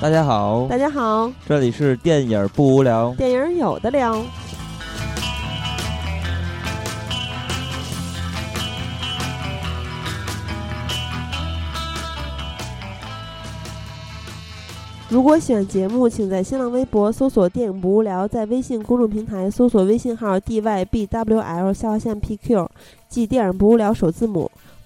大家好，大家好，这里是电影不无聊，电影有的聊。如果喜欢节目，请在新浪微博搜索“电影不无聊”，在微信公众平台搜索微信号 “dybwl” 下划线 “pq”，即“电影不无聊”首字母，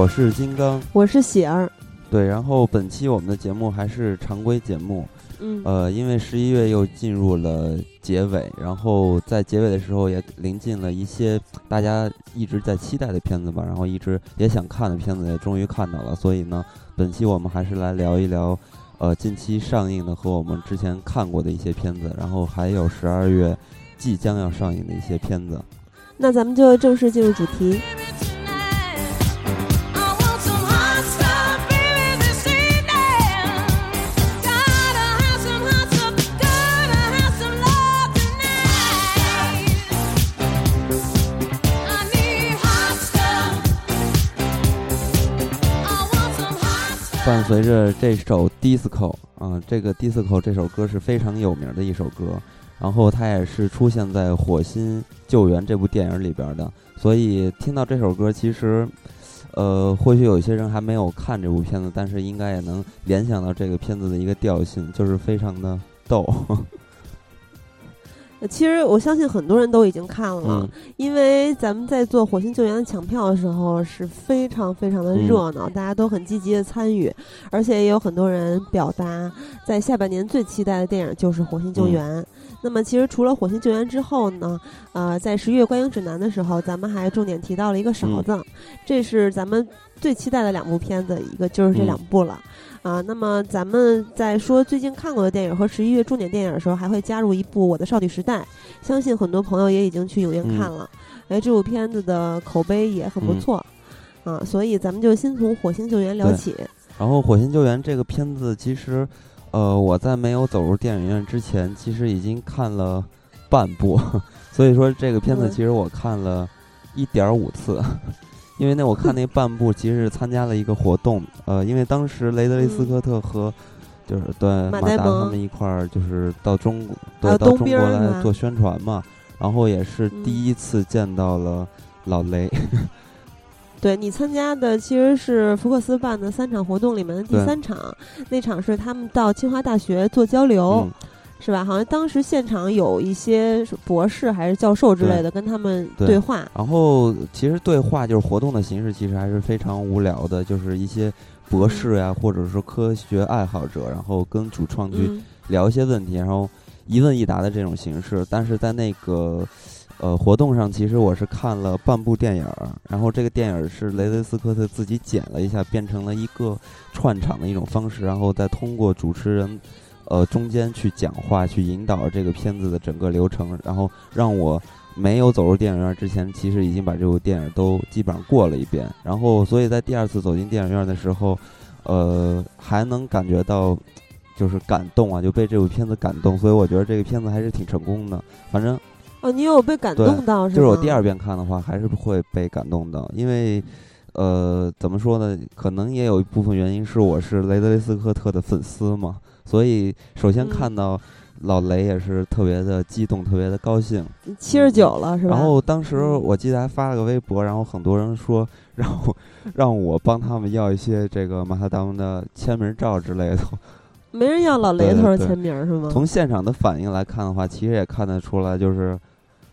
我是金刚，我是喜儿。对，然后本期我们的节目还是常规节目，嗯，呃，因为十一月又进入了结尾，然后在结尾的时候也临近了一些大家一直在期待的片子吧，然后一直也想看的片子也终于看到了，所以呢，本期我们还是来聊一聊，呃，近期上映的和我们之前看过的一些片子，然后还有十二月即将要上映的一些片子。那咱们就正式进入主题。伴随着这首《Disco》啊，这个《Disco》这首歌是非常有名的一首歌，然后它也是出现在《火星救援》这部电影里边的。所以听到这首歌，其实，呃，或许有些人还没有看这部片子，但是应该也能联想到这个片子的一个调性，就是非常的逗。其实我相信很多人都已经看了，嗯因为咱们在做火星救援抢票的时候是非常非常的热闹，大家都很积极的参与，而且也有很多人表达在下半年最期待的电影就是火星救援。那么其实除了火星救援之后呢，呃，在十一月观影指南的时候，咱们还重点提到了一个勺子，这是咱们最期待的两部片子，一个就是这两部了。啊，那么咱们在说最近看过的电影和十一月重点电影的时候，还会加入一部《我的少女时代》，相信很多朋友也已经去影院看了。哎、这部片子的口碑也很不错，啊，所以咱们就先从《火星救援》聊起。然后《火星救援》这个片子，其实，呃，我在没有走入电影院之前，其实已经看了半部，所以说这个片子嗯。其实我看了一点五次。因为那我看那半部其实是参加了一个活动，呃，因为当时雷德利·斯科特和就是对马达他们一块儿就是到中国对到中国来做宣传嘛，然后也是嗯。第一次见到了老雷，对你参加的其实是福克斯办的三场活动里面的第三场，那场是他们到清华大学做交流。嗯，是吧？好像当时现场有一些博士还是教授之类的跟他们对对话。然后其实对话就是活动的形式，其实还是非常无聊的，就是一些博士呀，或者说科学爱好者，然后跟主创去嗯聊一些问题，然后一问一答的这种形式。但是在那个呃活动上，其实我是看了半部电影儿，然后这个电影儿是雷德斯科特自己剪了一下，变成了一个串场的一种方式，然后再通过主持人。呃，中间去讲话，去引导这个片子的整个流程，然后让我没有走入电影院之前，其实已经把这部电影都基本上过了一遍。然后，所以在第二次走进电影院的时候，呃，还能感觉到就是感动啊，就被这部片子感动。所以我觉得这个片子还是挺成功的。反正哦，你有被感动到是吗？就是我第二遍看的话，还是会被感动到，因为。呃，怎么说呢？可能也有一部分原因是我是雷德利·斯科特的粉丝嘛，所以首先嗯看到老雷也是特别的激动，特别的高兴。七十九了是吧？然后当时嗯我记得还发了个微博，然后很多人说让我 让我帮他们要一些这个马萨达姆的签名照之类的。没人要老雷头对对对签名是吗？从现场的反应来看的话，其实也看得出来，就是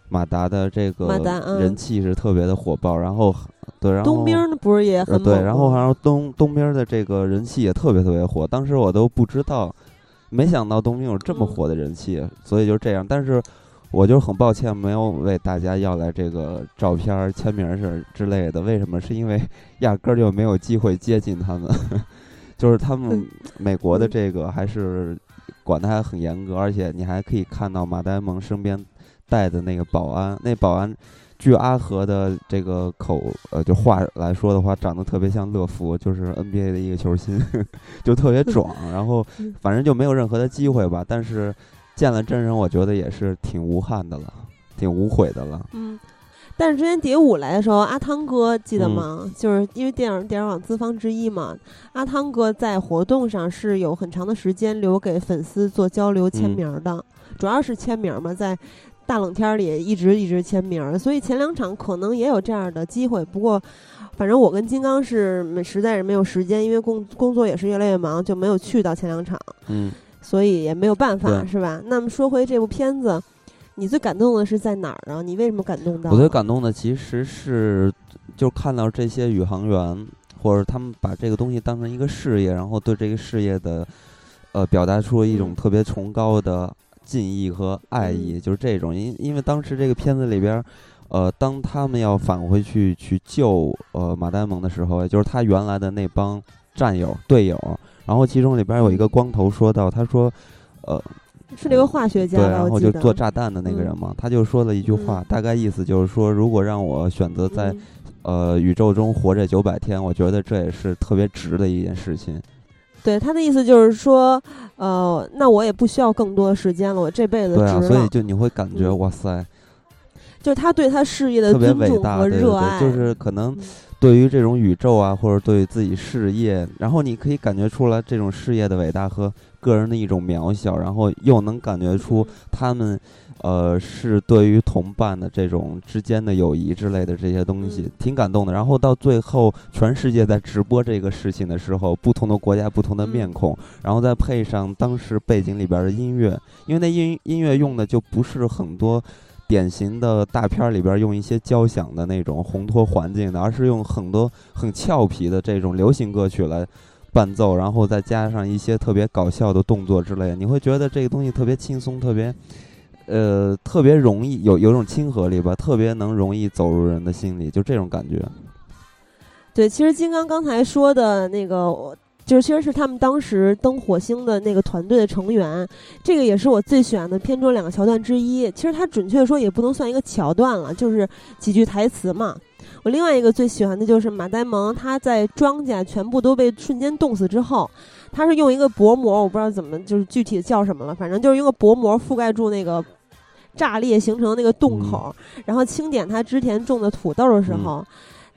马达的这个人气是特别的火爆。然后对，然后东兵儿不是也很呃对，然后吗然后东东边的这个人气也特别特别火，当时我都不知道，没想到东兵有这么嗯火的人气，所以就这样。但是我就很抱歉没有为大家要来这个照片儿、签名儿是之类的。为什么？是因为 压根儿就没有机会接近他们。就是他们美国的这个还是管的还很严格，而且你还可以看到马达蒙身边带的那个保安，那保安。据阿和的这个口呃就话来说的话，长得特别像乐福，就是 NBA 的一个球星，就特别壮。然后 反正就没有任何的机会吧。但是见了真人，我觉得也是挺无憾的了，挺无悔的了。嗯。但是之前蝶舞来的时候，阿汤哥记得吗？就是因为电影电影网资方之一嘛，阿汤哥在活动上是有很长的时间留给粉丝做交流签名的，主要是签名嘛，在。大冷天里一直一直签名，所以前两场可能也有这样的机会。不过，反正我跟金刚是实在是没有时间，因为工工作也是越来越忙，就没有去到前两场。嗯，所以也没有办法，是吧？那么说回这部片子，你最感动的是在哪儿啊？你为什么感动到？我最感动的其实是就看到这些宇航员，或者他们把这个东西当成一个事业，然后对这个事业的呃表达出了一种特别崇高的。敬意和爱意就是这种，因因为当时这个片子里边，呃，当他们要返回去去救呃马丹蒙的时候，也就是他原来的那帮战友队友，然后其中里边有一个光头说到，他说，呃，是那个化学家，对，然后就做炸弹的那个人嘛，他就说了一句话，大概意思就是说，如果让我选择在呃宇宙中活着九百天，我觉得这也是特别值的一件事情。对他的意思就是说，呃，那我也不需要更多的时间了，我这辈子值了。所以就你会感觉哇塞，就是他对他事业的尊重和热爱，就是可能对于这种宇宙啊，或者对自己事业，然后你可以感觉出来这种事业的伟大和个人的一种渺小，然后又能感觉出他们。呃，是对于同伴的这种之间的友谊之类的这些东西，挺感动的。然后到最后，全世界在直播这个事情的时候，不同的国家、不同的面孔，然后再配上当时背景里边的音乐，因为那音音乐用的就不是很多典型的大片里边用一些交响的那种烘托环境的，而是用很多很俏皮的这种流行歌曲来伴奏，然后再加上一些特别搞笑的动作之类的，你会觉得这个东西特别轻松，特别。呃，特别容易有有种亲和力吧，特别能容易走入人的心里，就这种感觉。对，其实金刚刚才说的那个，就是其实是他们当时登火星的那个团队的成员，这个也是我最喜欢的片中两个桥段之一。其实它准确说也不能算一个桥段了，就是几句台词嘛。我另外一个最喜欢的就是马呆萌，他在庄稼全部都被瞬间冻死之后。他是用一个薄膜，我不知道怎么就是具体叫什么了，反正就是用个薄膜覆盖住那个炸裂形成的那个洞口，然后清点他之前种的土豆的时候，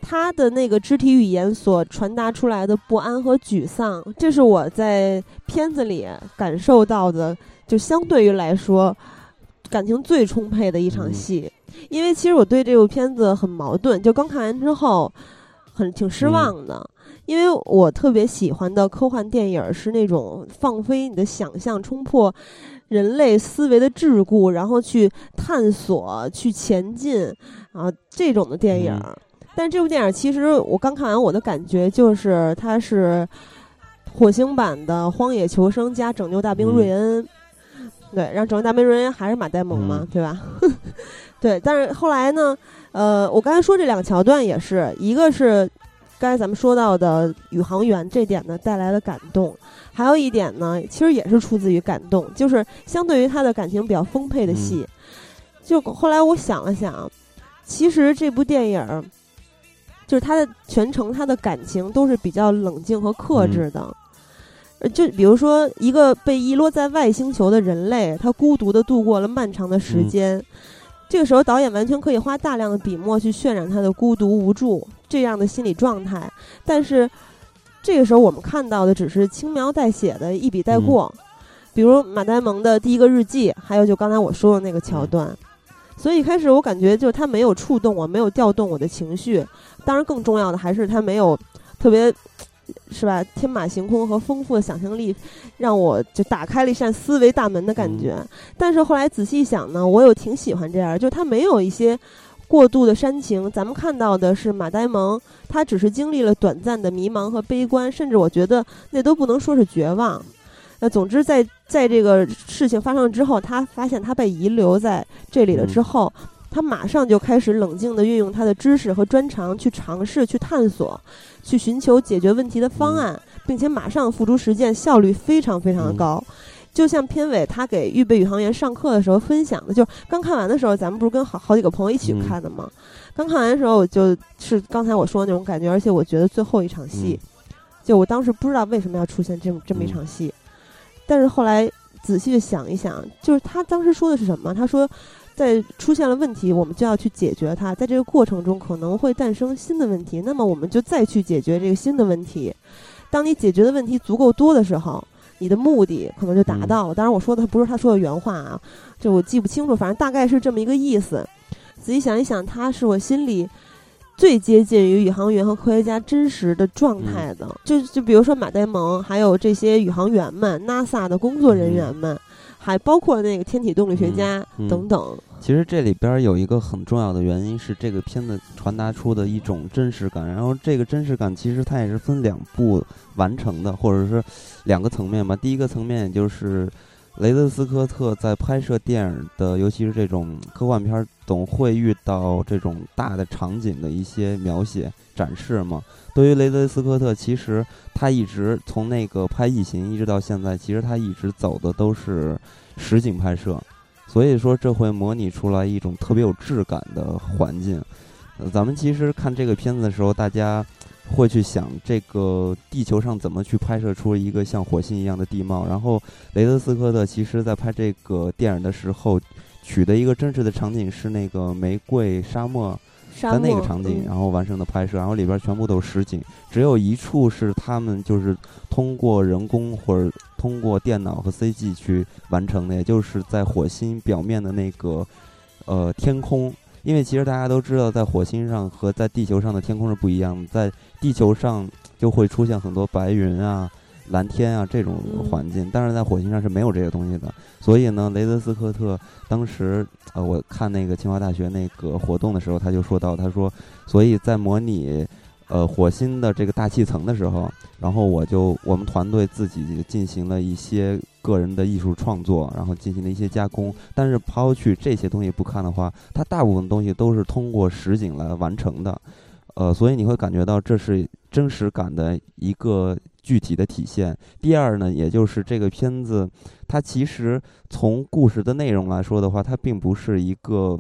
他的那个肢体语言所传达出来的不安和沮丧，这是我在片子里感受到的，就相对于来说感情最充沛的一场戏。因为其实我对这部片子很矛盾，就刚看完之后很挺失望的。因为我特别喜欢的科幻电影是那种放飞你的想象，冲破人类思维的桎梏，然后去探索、去前进啊这种的电影。但这部电影其实我刚看完，我的感觉就是它是火星版的《荒野求生》加《拯救大兵瑞恩》。对，然后《拯救大兵瑞恩》还是马戴蒙嘛，对吧？对，但是后来呢？呃，我刚才说这两个桥段也是一个是。刚才咱们说到的宇航员这点呢带来了感动，还有一点呢，其实也是出自于感动，就是相对于他的感情比较丰沛的戏，就后来我想了想，其实这部电影就是他的全程他的感情都是比较冷静和克制的，就比如说一个被遗落在外星球的人类，他孤独的度过了漫长的时间。这个时候，导演完全可以花大量的笔墨去渲染他的孤独无助这样的心理状态，但是这个时候我们看到的只是轻描淡写的一笔带过，比如马呆萌的第一个日记，还有就刚才我说的那个桥段，所以一开始我感觉就他没有触动我，没有调动我的情绪，当然更重要的还是他没有特别。是吧？天马行空和丰富的想象力，让我就打开了一扇思维大门的感觉。但是后来仔细想呢，我又挺喜欢这样，就他没有一些过度的煽情。咱们看到的是马呆萌，他只是经历了短暂的迷茫和悲观，甚至我觉得那都不能说是绝望。那总之，在在这个事情发生之后，他发现他被遗留在这里了之后。他马上就开始冷静地运用他的知识和专长去尝试、去探索、去寻求解决问题的方案，并且马上付诸实践，效率非常非常的嗯高。就像片尾他给预备宇航员上课的时候分享的，就是刚看完的时候，咱们不是跟好好几个朋友一起嗯看的吗？刚看完的时候，我就是刚才我说的那种感觉，而且我觉得最后一场戏，就我当时不知道为什么要出现这么这么一嗯场戏，但是后来仔细的想一想，就是他当时说的是什么？他说，在出现了问题，我们就要去解决它，在这个过程中可能会诞生新的问题，那么我们就再去解决这个新的问题。当你解决的问题足够多的时候，你的目的可能就达嗯到了。当然，我说的不是他说的原话啊，就我记不清楚，反正大概是这么一个意思。仔细想一想，他是我心里最接近于宇航员和科学家真实的状态的。就就比如说马呆蒙，还有这些宇航员们、NASA 的工作人员们，还包括那个天体动力学家、等等。其实这里边有一个很重要的原因是这个片子传达出的一种真实感，然后这个真实感其实它也是分两步完成的，或者是两个层面吧。第一个层面也就是雷德斯科特在拍摄电影的，尤其是这种科幻片，总会遇到这种大的场景的一些描写展示嘛。对于雷德斯科特，其实他一直从那个拍《异形》一直到现在，其实他一直走的都是实景拍摄。所以说，这会模拟出来一种特别有质感的环境。咱们其实看这个片子的时候，大家会去想这个地球上怎么去拍摄出一个像火星一样的地貌。然后，雷德斯科特其实在拍这个电影的时候，取的一个真实的场景是那个玫瑰沙漠沙在那个场景，嗯然后完成的拍摄，然后里边全部都是实景，只有一处是他们就是通过人工或者通过电脑和 CG 去完成的，也就是在火星表面的那个呃天空。因为其实大家都知道，在火星上和在地球上的天空是不一样的，在地球上就会出现很多白云啊、蓝天啊这种嗯环境，但是在火星上是没有这些东西的。所以呢，雷德斯科特当时呃，我看那个清华大学那个活动的时候，他就说到，他说，所以在模拟呃火星的这个大气层的时候，然后我就我们团队自己进行了一些个人的艺术创作，然后进行了一些加工。但是抛去这些东西不看的话，它大部分东西都是通过实景来完成的，呃，所以你会感觉到这是真实感的一个具体的体现。第二呢，也就是这个片子，它其实从故事的内容来说的话，它并不是一个。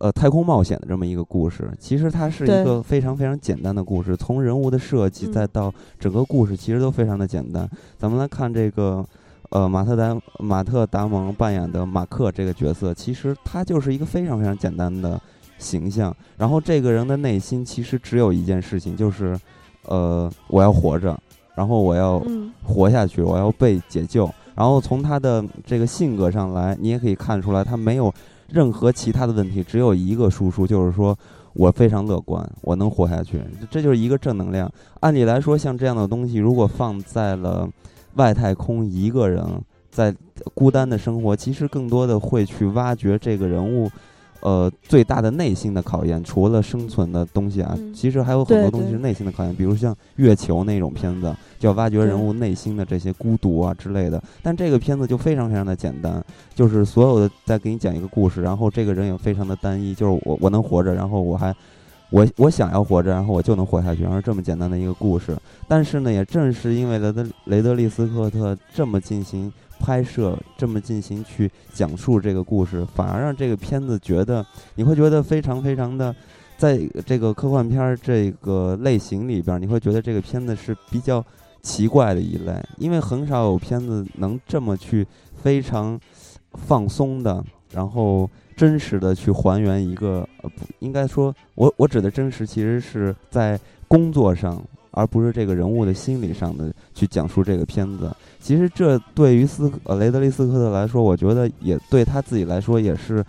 呃，太空冒险的这么一个故事，其实它是一个非常非常简单的故事，从人物的设计嗯再到整个故事，其实都非常的简单。咱们来看这个，呃，马特达马特达蒙扮演的马克这个角色，其实他就是一个非常非常简单的形象。然后这个人的内心其实只有一件事情，就是，呃，我要活着，然后我要嗯活下去，我要被解救。然后从他的这个性格上来，你也可以看出来，他没有任何其他的问题，只有一个输出，就是说我非常乐观，我能活下去，这就是一个正能量。按理来说，像这样的东西，如果放在了外太空，一个人在孤单的生活，其实更多的会去挖掘这个人物。呃，最大的内心的考验，除了生存的东西啊，嗯其实还有很多东西是内心的考验，比如像月球那种片子，就要挖掘人物内心的这些孤独啊之类的。但这个片子就非常非常的简单，就是所有的在给你讲一个故事，然后这个人也非常的单一，就是我我能活着，然后我还我我想要活着，然后我就能活下去，然后这么简单的一个故事。但是呢，也正是因为雷德雷德利斯科特这么进行拍摄，这么进行去讲述这个故事，反而让这个片子觉得你会觉得非常非常的。在这个科幻片儿这个类型里边儿，你会觉得这个片子是比较奇怪的一类，因为很少有片子能这么去非常放松的，然后真实的去还原一个呃，不应该说，我我指的真实，其实是在工作上，而不是这个人物的心理上的去讲述这个片子。其实这对于斯呃雷德利·斯科特来说，我觉得也对他自己来说也是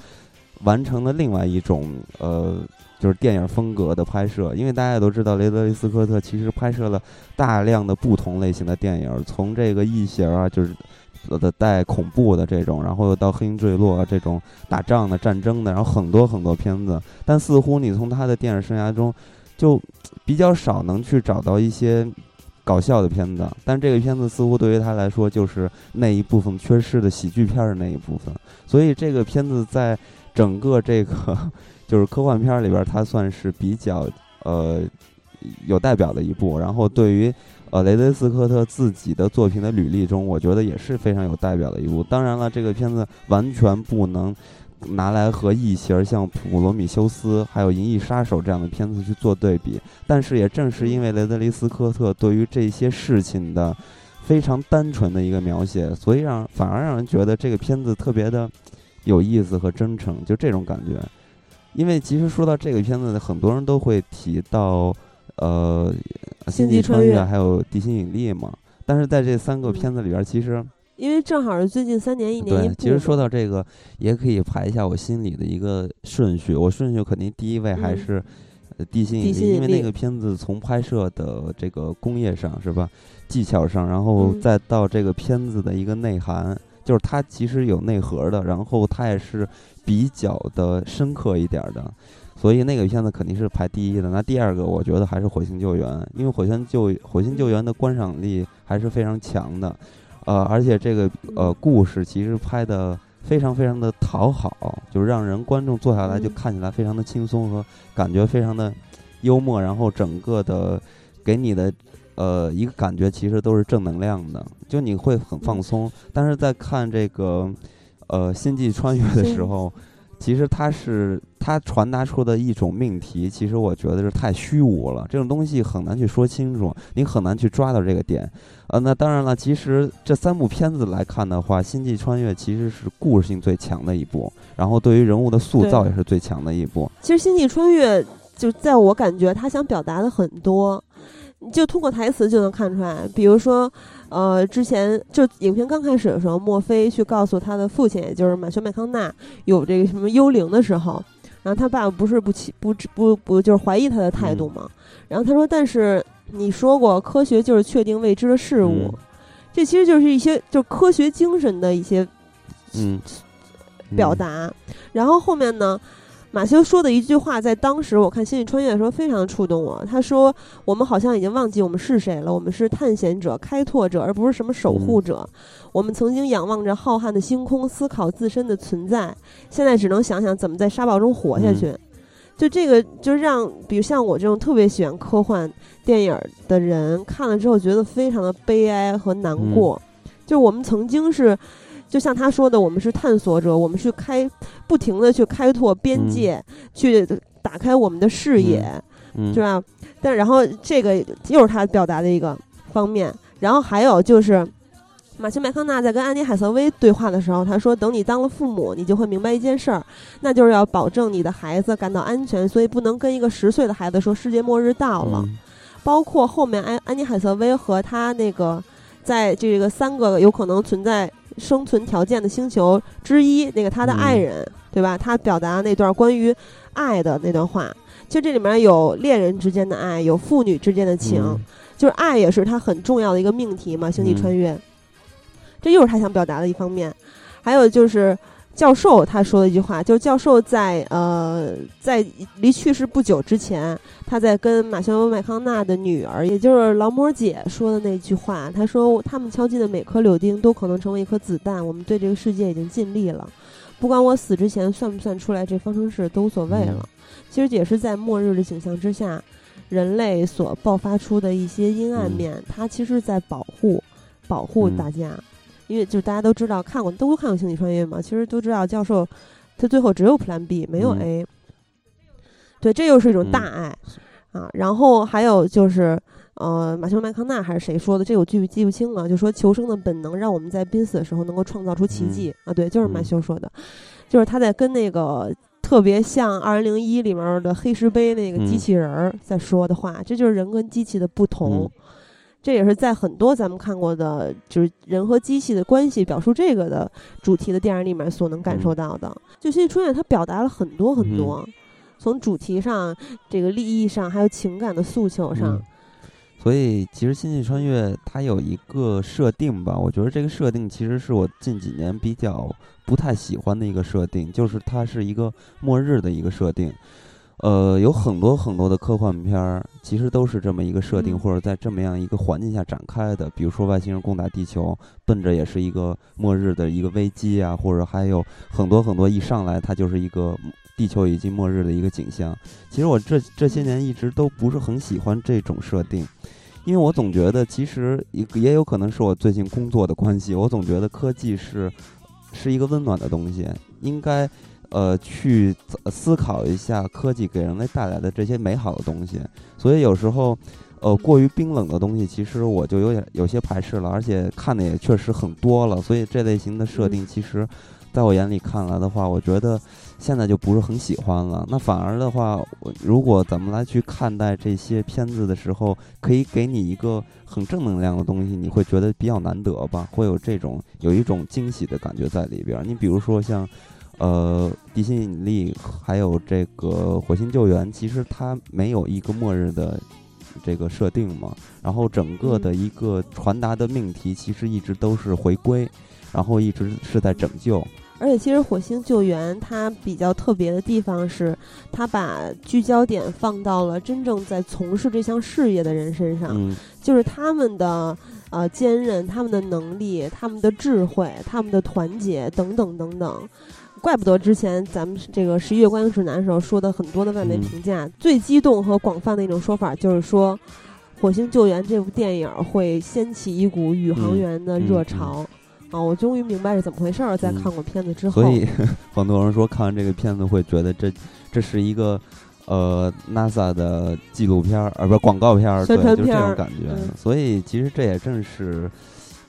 完成了另外一种呃。就是电影风格的拍摄，因为大家也都知道，雷德利·斯科特其实拍摄了大量的不同类型的电影，从这个异形啊，就是的带恐怖的这种，然后又到黑鹰坠落、这种打仗的、战争的，然后很多很多片子。但似乎你从他的电影生涯中，就比较少能去找到一些搞笑的片子。但这个片子似乎对于他来说，就是那一部分缺失的喜剧片的那一部分。所以这个片子在整个这个。就是科幻片里边，它算是比较呃有代表的一部。然后对于呃雷德斯科特自己的作品的履历中，我觉得也是非常有代表的一部。当然了，这个片子完全不能拿来和异形像《普罗米修斯》还有《银翼杀手》这样的片子去做对比。但是也正是因为雷德利斯科特对于这些事情的非常单纯的一个描写，所以让反而让人觉得这个片子特别的有意思和真诚，就这种感觉。因为其实说到这个片子，很多人都会提到呃《星际穿越》还有《地心引力》嘛。但是在这三个片子里边，其实因为正好是最近三年一年一对，其实说到这个，也可以排一下我心里的一个顺序。我顺序肯定第一位还是。地心引力，因为那个片子从拍摄的这个工业上是吧，技巧上，然后再到这个片子的一个内涵，就是它其实有内核的，然后它也是比较的深刻一点的，所以那个片子肯定是排第一的。那第二个，我觉得还是《火星救援》，因为《火星救火星救援》的观赏力还是非常强的，呃，而且这个呃故事其实拍的。非常非常的讨好，就是让人观众坐下来就看起来非常的轻松和感觉非常的幽默，然后整个的给你的呃一个感觉其实都是正能量的，就你会很放松。但是在看这个呃星际穿越的时候。其实它是它传达出的一种命题，其实我觉得是太虚无了，这种东西很难去说清楚，你很难去抓到这个点。呃，那当然了，其实这三部片子来看的话，《星际穿越》其实是故事性最强的一部，然后对于人物的塑造也是最强的一部。其实《星际穿越》就在我感觉，他想表达的很多。就通过台词就能看出来，比如说，呃，之前就影片刚开始的时候，墨菲去告诉他的父亲，也就是马修麦康纳有这个什么幽灵的时候，然后他爸爸不是不起不不不就是怀疑他的态度吗？然后他说：“但是你说过，科学就是确定未知的事物，这其实就是一些就科学精神的一些嗯表达。”然后后面呢？马修说的一句话，在当时我看《星际穿越》的时候，非常触动我。他说：“我们好像已经忘记我们是谁了，我们是探险者、开拓者，而不是什么守护者。我们曾经仰望着浩瀚的星空，思考自身的存在，现在只能想想怎么在沙暴中活下去。”就这个，就让比如像我这种特别喜欢科幻电影的人看了之后，觉得非常的悲哀和难过。就我们曾经是。就像他说的，我们是探索者，我们去开，不停的去开拓边界，去打开我们的视野，是吧？但然后这个又是他表达的一个方面。然后还有就是，马修麦康纳在跟安妮海瑟薇对话的时候，他说：“等你当了父母，你就会明白一件事儿，那就是要保证你的孩子感到安全，所以不能跟一个十岁的孩子说世界末日到了。”包括后面安安妮海瑟薇和他那个在这个三个有可能存在。生存条件的星球之一，那个他的爱人，对吧？他表达那段关于爱的那段话，其实这里面有恋人之间的爱，有父女之间的情，就是爱也是他很重要的一个命题嘛。星际穿越，这又是他想表达的一方面。还有就是。教授他说的一句话，就是教授在呃在离去世不久之前，他在跟马修麦康纳的女儿，也就是劳模姐说的那句话。他说：“他们敲击的每颗柳钉都可能成为一颗子弹。我们对这个世界已经尽力了，不管我死之前算不算出来这方程式都无所谓了。其实也是在末日的景象之下，人类所爆发出的一些阴暗面，他其实在保护保护大家。”因为就大家都知道看过都看过《星际穿越》嘛，其实都知道教授他最后只有 Plan B 没有 A，对，这又是一种大爱啊。然后还有就是呃，马修麦康纳还是谁说的？这我记不记不清了。就说求生的本能让我们在濒死的时候能够创造出奇迹啊。对，就是马修说的，就是他在跟那个特别像《二零零一》里面的黑石碑那个机器人儿在说的话，这就是人跟机器的不同。这也是在很多咱们看过的，就是人和机器的关系表述这个的主题的电影里面所能感受到的。就《星际穿越》，它表达了很多很多，从主题上、这个利益上，还有情感的诉求上。所以，其实《星际穿越》它有一个设定吧，我觉得这个设定其实是我近几年比较不太喜欢的一个设定，就是它是一个末日的一个设定。呃，有很多很多的科幻片儿，其实都是这么一个设定，或者在这么样一个环境下展开的。比如说外星人攻打地球，奔着也是一个末日的一个危机啊，或者还有很多很多一上来它就是一个地球已经末日的一个景象。其实我这这些年一直都不是很喜欢这种设定，因为我总觉得其实也也有可能是我最近工作的关系，我总觉得科技是是一个温暖的东西，应该呃去思考一下科技给人类带来的这些美好的东西。所以有时候。呃，过于冰冷的东西，其实我就有点有些排斥了，而且看的也确实很多了，所以这类型的设定，其实在我眼里看来的话，我觉得现在就不是很喜欢了。那反而的话，如果咱们来去看待这些片子的时候，可以给你一个很正能量的东西，你会觉得比较难得吧？会有这种有一种惊喜的感觉在里边。你比如说像呃《地心引力》，还有这个《火星救援》，其实它没有一个末日的。这个设定嘛，然后整个的一个传达的命题其实一直都是回归，然后一直是在拯救。而且其实火星救援它比较特别的地方是，它把聚焦点放到了真正在从事这项事业的人身上，就是他们的呃坚韧、他们的能力、他们的智慧、他们的团结等等等等。怪不得之前咱们这个十一月观影指南的时候说的很多的外媒评价，最激动和广泛的一种说法就是说，《火星救援》这部电影会掀起一股宇航员的热潮。啊，我终于明白是怎么回事儿，在看过片子之后。所以 很多人说看完这个片子会觉得这这是一个呃 NASA 的纪录片儿，而不是广告片儿，对，就这种感觉。所以其实这也正是。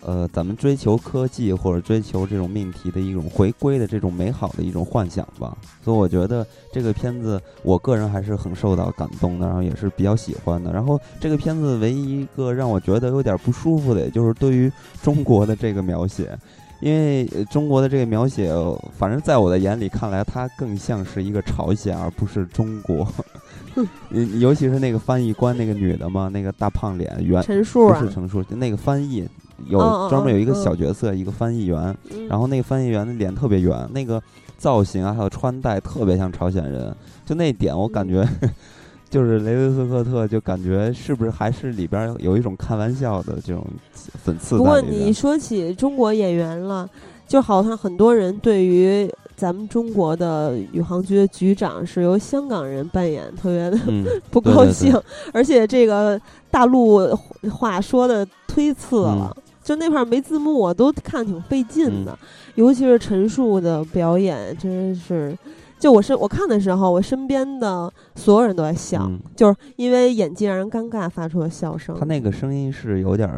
呃，咱们追求科技或者追求这种命题的一种回归的这种美好的一种幻想吧，所以我觉得这个片子，我个人还是很受到感动的，然后也是比较喜欢的。然后这个片子唯一一个让我觉得有点不舒服的，也就是对于中国的这个描写，因为中国的这个描写，反正在我的眼里看来，它更像是一个朝鲜，而不是中国。尤其是那个翻译官那个女的嘛，那个大胖脸圆，陈数不是陈数，那个翻译。有专门有一个小角色，一个翻译员，然后那个翻译员的脸特别圆，那个造型啊，还有穿戴特别像朝鲜人，就那点我感觉，就是雷德斯科特就感觉是不是还是里边有一种开玩笑的这种讽刺。不过你说起中国演员了，就好像很多人对于咱们中国的宇航局的局长是由香港人扮演，特别的 不高兴，而且这个大陆话说的忒次了。就那块没字幕，我都看挺费劲的，尤其是陈数的表演，真是，就我身我看的时候，我身边的所有人都在笑，就是因为演技让人尴尬，发出了笑声。他那个声音是有点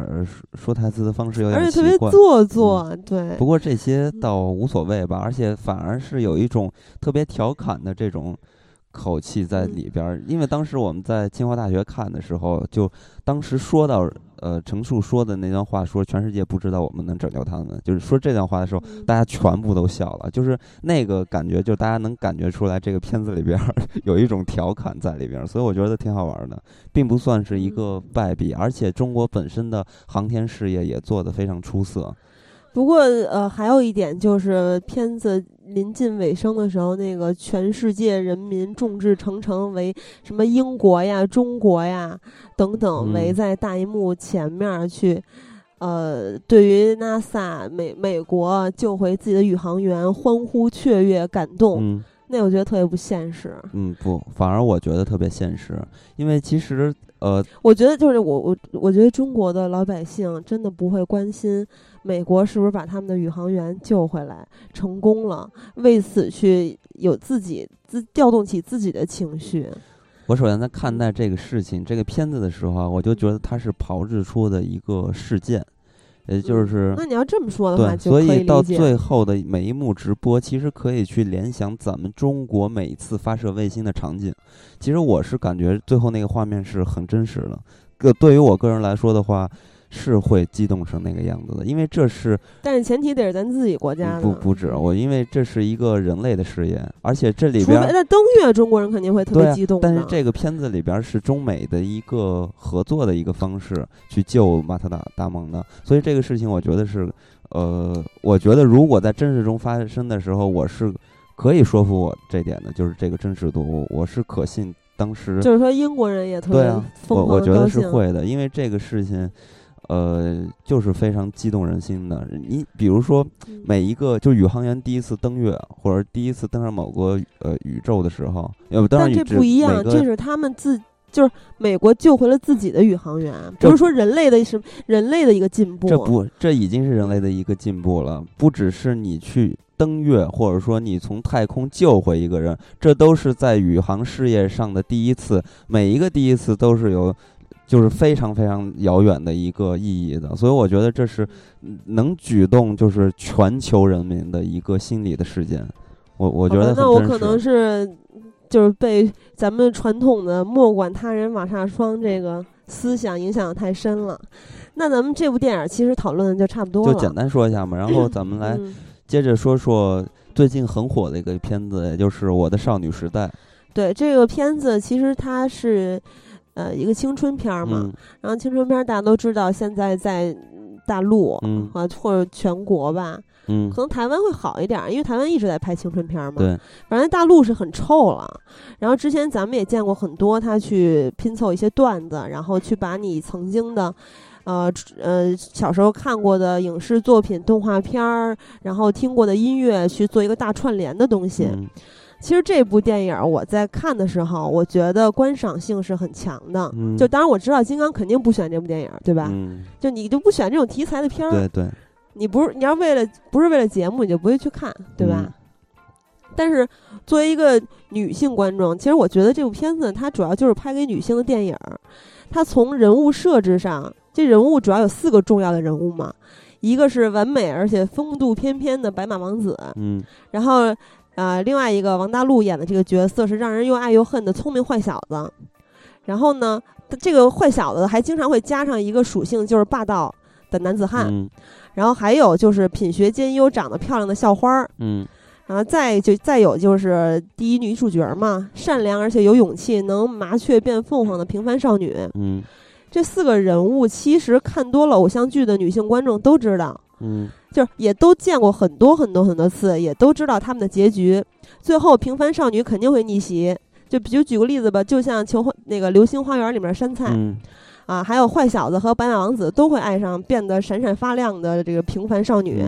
说台词的方式有点，而且特别做作，对。不过这些倒无所谓吧，而且反而是有一种特别调侃的这种口气在里边，因为当时我们在清华大学看的时候，就当时说到。呃，程述说的那段话，说全世界不知道我们能拯救他们，就是说这段话的时候，大家全部都笑了，就是那个感觉，就大家能感觉出来，这个片子里边 有一种调侃在里边，所以我觉得挺好玩的，并不算是一个败笔，而且中国本身的航天事业也做得非常出色。不过，呃，还有一点就是片子临近尾声的时候，那个全世界人民众志成城，为什么英国呀、中国呀等等，围在大荧幕前面去，呃，对于 NASA 美美国救回自己的宇航员欢呼雀跃、感动，那我觉得特别不现实。嗯，不，反而我觉得特别现实，因为其实，呃，我觉得就是我我我觉得中国的老百姓真的不会关心。美国是不是把他们的宇航员救回来成功了？为此去有自己自调动起自己的情绪。我首先在看待这个事情、这个片子的时候啊，我就觉得它是炮制出的一个事件，也就是那你要这么说的话，所以到最后的每一幕直播，其实可以去联想咱们中国每一次发射卫星的场景。其实我是感觉最后那个画面是很真实的。个对于我个人来说的话。是会激动成那个样子的，因为这是，但是前提得是咱自己国家的。不不止我，因为这是一个人类的事业，而且这里边那登月，中国人肯定会特别激动。但是这个片子里边是中美的一个合作的一个方式去救马特达达蒙的，所以这个事情我觉得是，呃，我觉得如果在真实中发生的时候，我是可以说服我这点的，就是这个真实度，我我是可信。当时就是说英国人也特别对啊，我我觉得是会的，因为这个事情。呃，就是非常激动人心的。你比如说，每一个就宇航员第一次登月，或者第一次登上某个呃宇宙的时候，呃，当然这不一样，这是他们自就是美国救回了自己的宇航员，不是说人类的是人类的一个进步。这不，这已经是人类的一个进步了。不只是你去登月，或者说你从太空救回一个人，这都是在宇航事业上的第一次。每一个第一次都是有。就是非常非常遥远的一个意义的，所以我觉得这是能举动就是全球人民的一个心理的事件。我我觉得那我可能是就是被咱们传统的莫管他人瓦煞霜这个思想影响太深了。那咱们这部电影其实讨论的就差不多了，就简单说一下嘛。然后 咱们来接着说说最近很火的一个片子，也就是《我的少女时代》。对这个片子，其实它是。呃，一个青春片儿嘛，然后青春片儿大家都知道，现在在大陆啊或者全国吧，嗯，可能台湾会好一点，因为台湾一直在拍青春片儿嘛。对，反正大陆是很臭了。然后之前咱们也见过很多他去拼凑一些段子，然后去把你曾经的，呃呃小时候看过的影视作品、动画片儿，然后听过的音乐去做一个大串联的东西。其实这部电影我在看的时候，我觉得观赏性是很强的。嗯，就当然我知道金刚肯定不选这部电影，对吧？嗯，就你就不选这种题材的片儿。对对。你不是你要为了不是为了节目，你就不会去看，对吧？但是作为一个女性观众，其实我觉得这部片子它主要就是拍给女性的电影。它从人物设置上，这人物主要有四个重要的人物嘛，一个是完美而且风度翩翩的白马王子。嗯，然后。啊，另外一个王大陆演的这个角色是让人又爱又恨的聪明坏小子，然后呢，这个坏小子还经常会加上一个属性，就是霸道的男子汉，然后还有就是品学兼优、长得漂亮的校花儿，嗯，然后再就再有就是第一女主角嘛，善良而且有勇气，能麻雀变凤凰的平凡少女，嗯，这四个人物其实看多了偶像剧的女性观众都知道。嗯，就是也都见过很多很多很多次，也都知道他们的结局。最后平凡少女肯定会逆袭。就比如举个例子吧，就像求婚那个《流星花园》里面杉菜，啊，还有坏小子和白马王子都会爱上变得闪闪发亮的这个平凡少女。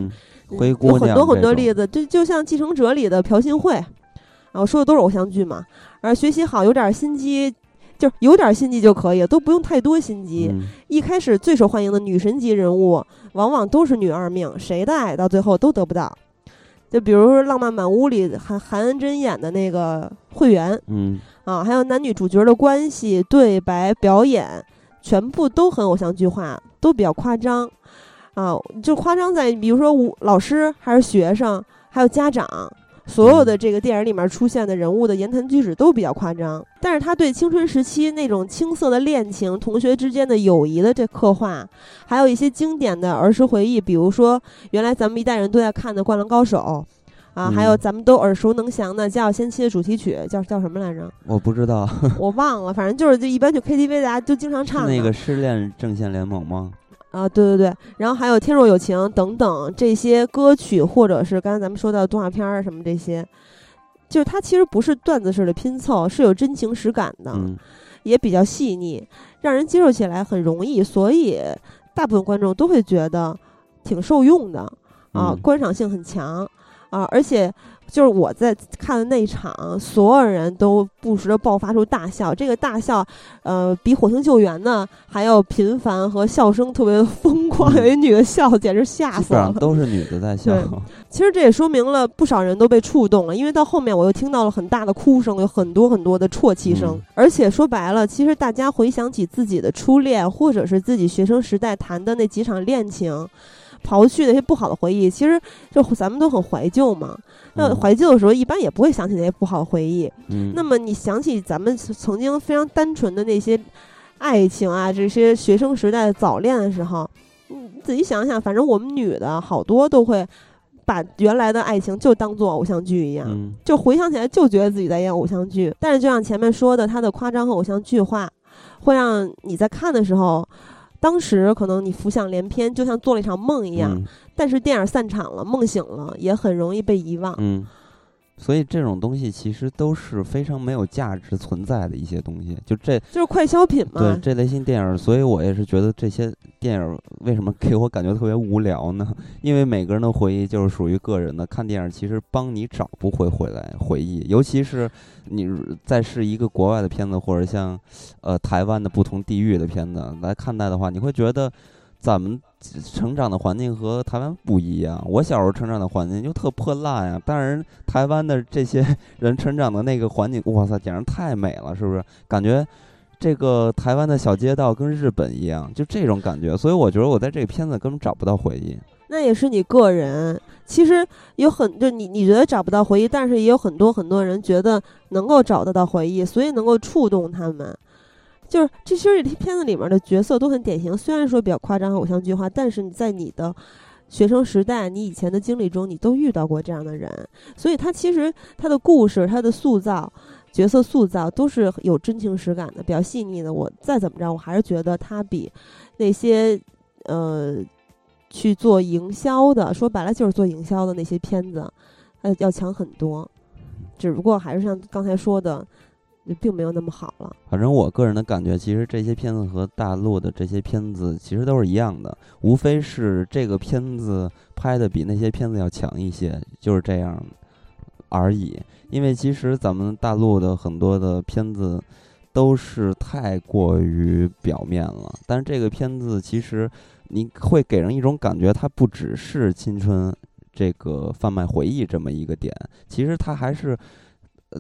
灰姑娘有很多很多例子，就就像《继承者》里的朴信惠，啊，我说的都是偶像剧嘛。而学习好，有点心机。就有点心机就可以，都不用太多心机。一开始最受欢迎的女神级人物，往往都是女二命，谁的爱到最后都得不到。就比如说《浪漫满屋》里韩韩恩贞演的那个会员，嗯，啊，还有男女主角的关系、对白、表演，全部都很偶像剧化，都比较夸张。啊，就夸张在比如说舞老师还是学生，还有家长。所有的这个电影里面出现的人物的言谈举止都比较夸张，但是他对青春时期那种青涩的恋情、同学之间的友谊的这刻画，还有一些经典的儿时回忆，比如说原来咱们一代人都在看的《灌篮高手》，啊，还有咱们都耳熟能详的《家有仙妻》的主题曲，叫叫什么来着？我不知道，我忘了，反正就是就一般就 KTV 大家就经常唱那个《失恋阵线联盟》吗？啊，对对对，然后还有《天若有情》等等这些歌曲，或者是刚才咱们说到的动画片儿什么这些，就是它其实不是段子式的拼凑，是有真情实感的，也比较细腻，让人接受起来很容易，所以大部分观众都会觉得挺受用的啊，观赏性很强啊，而且。就是我在看的那一场，所有人都不时的爆发出大笑。这个大笑，呃，比《火星救援》呢还要频繁和笑声特别的疯狂。有一女的笑，简直吓死了。都是女的在笑。其实这也说明了不少人都被触动了，因为到后面我又听到了很大的哭声，有很多很多的啜泣声。而且说白了，其实大家回想起自己的初恋，或者是自己学生时代谈的那几场恋情。刨去那些不好的回忆，其实就咱们都很怀旧嘛。那怀旧的时候，一般也不会想起那些不好的回忆。嗯。那么你想起咱们曾经非常单纯的那些爱情啊，这些学生时代的早恋的时候，你自己想想，反正我们女的好多都会把原来的爱情就当做偶像剧一样，就回想起来就觉得自己在演偶像剧。但是就像前面说的，它的夸张和偶像剧化，会让你在看的时候。当时可能你浮想联翩，就像做了一场梦一样。但是电影散场了，梦醒了，也很容易被遗忘。嗯，所以这种东西其实都是非常没有价值存在的一些东西。就这就是快消品嘛。对这类型电影，所以我也是觉得这些电影为什么给我感觉特别无聊呢？因为每个人的回忆就是属于个人的，看电影其实帮你找不回回来回忆，尤其是你再是一个国外的片子，或者像呃台湾的不同地域的片子来看待的话，你会觉得。咱们成长的环境和台湾不一样。我小时候成长的环境就特破烂呀，当然台湾的这些人成长的那个环境，哇塞，简直太美了，是不是？感觉这个台湾的小街道跟日本一样，就这种感觉。所以我觉得我在这个片子根本找不到回忆。那也是你个人，其实有很就你你觉得找不到回忆，但是也有很多很多人觉得能够找得到回忆，所以能够触动他们。就是这其实这片子里面的角色都很典型，虽然说比较夸张偶像剧化，但是你在你的学生时代，你以前的经历中，你都遇到过这样的人，所以他其实他的故事、他的塑造、角色塑造都是有真情实感的，比较细腻的。我再怎么着，我还是觉得他比那些呃去做营销的，说白了就是做营销的那些片子，呃要强很多。只不过还是像刚才说的。并没有那么好了。反正我个人的感觉，其实这些片子和大陆的这些片子其实都是一样的，无非是这个片子拍的比那些片子要强一些，就是这样而已。因为其实咱们大陆的很多的片子都是太过于表面了，但是这个片子其实你会给人一种感觉，它不只是青春这个贩卖回忆这么一个点，其实它还是。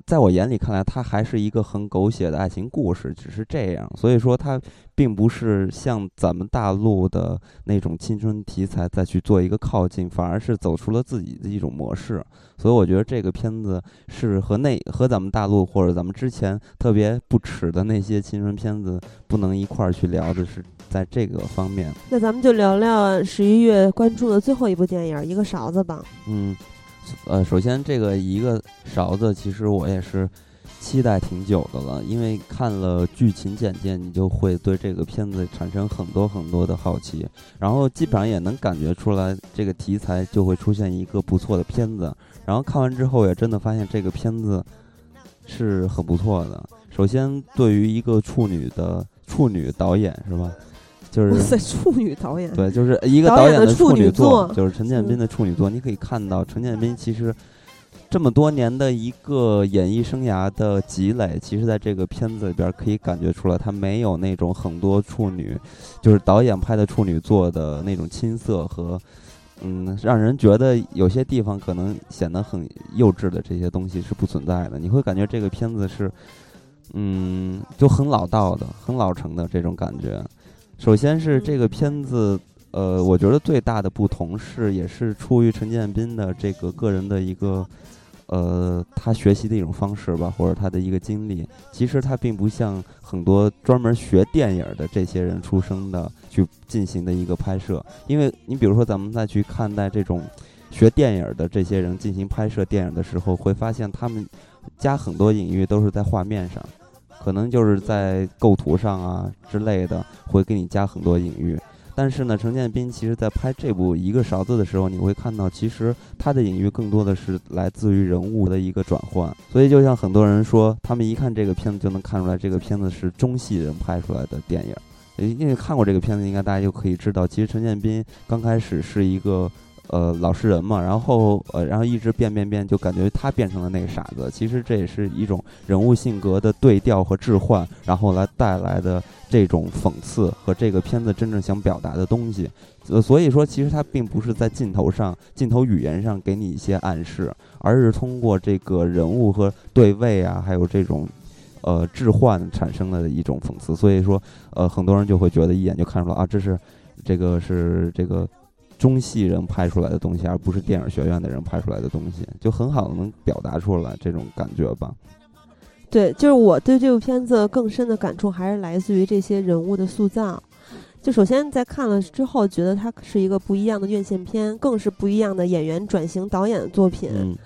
在我眼里看来，它还是一个很狗血的爱情故事，只是这样。所以说，它并不是像咱们大陆的那种青春题材再去做一个靠近，反而是走出了自己的一种模式。所以我觉得这个片子是和那和咱们大陆或者咱们之前特别不耻的那些青春片子不能一块儿去聊的，是在这个方面。那咱们就聊聊十一月关注的最后一部电影《一个勺子》吧。嗯。呃，首先这个一个勺子，其实我也是期待挺久的了，因为看了剧情简介，你就会对这个片子产生很多很多的好奇，然后基本上也能感觉出来这个题材就会出现一个不错的片子，然后看完之后也真的发现这个片子是很不错的。首先，对于一个处女的处女导演是吧？就是处女导演，对，就是一个导演的处女作，就是陈建斌的处女作。你可以看到陈建斌其实这么多年的一个演艺生涯的积累，其实在这个片子里边可以感觉出来，他没有那种很多处女，就是导演拍的处女作的那种青涩和嗯，让人觉得有些地方可能显得很幼稚的这些东西是不存在的。你会感觉这个片子是嗯，就很老道的、很老成的这种感觉。首先是这个片子，呃，我觉得最大的不同是，也是出于陈建斌的这个个人的一个，呃，他学习的一种方式吧，或者他的一个经历。其实他并不像很多专门学电影的这些人出生的去进行的一个拍摄。因为你比如说，咱们再去看待这种学电影的这些人进行拍摄电影的时候，会发现他们加很多隐喻都是在画面上。可能就是在构图上啊之类的，会给你加很多隐喻。但是呢，陈建斌其实在拍这部《一个勺子》的时候，你会看到，其实他的隐喻更多的是来自于人物的一个转换。所以，就像很多人说，他们一看这个片子就能看出来，这个片子是中戏人拍出来的电影。因为看过这个片子，应该大家就可以知道，其实陈建斌刚开始是一个。呃，老实人嘛，然后呃，然后一直变变变，就感觉他变成了那个傻子。其实这也是一种人物性格的对调和置换，然后来带来的这种讽刺和这个片子真正想表达的东西。呃，所以说，其实他并不是在镜头上、镜头语言上给你一些暗示，而是通过这个人物和对位啊，还有这种呃置换产生的一种讽刺。所以说，呃，很多人就会觉得一眼就看出来啊，这是这个是这个。中戏人拍出来的东西，而不是电影学院的人拍出来的东西，就很好的能表达出来这种感觉吧。对，就是我对这部片子更深的感触，还是来自于这些人物的塑造。就首先在看了之后，觉得它是一个不一样的院线片，更是不一样的演员转型导演的作品。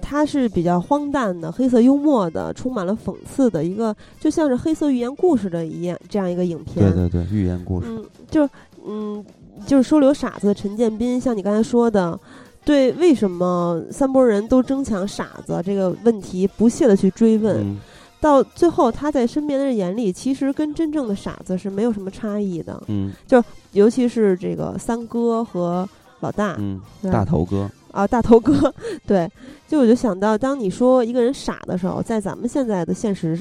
它是比较荒诞的、黑色幽默的、充满了讽刺的一个，就像是黑色寓言故事的一样这样一个影片。对对对，寓言故事。嗯，就嗯。就是收留傻子的陈建斌，像你刚才说的，对为什么三拨人都争抢傻子这个问题不懈的去追问，嗯。到最后他在身边的人眼里，其实跟真正的傻子是没有什么差异的。嗯。尤其是这个三哥和老大，嗯，大头哥，啊，大头哥，对，就我就想到，当你说一个人傻的时候，在咱们现在的现实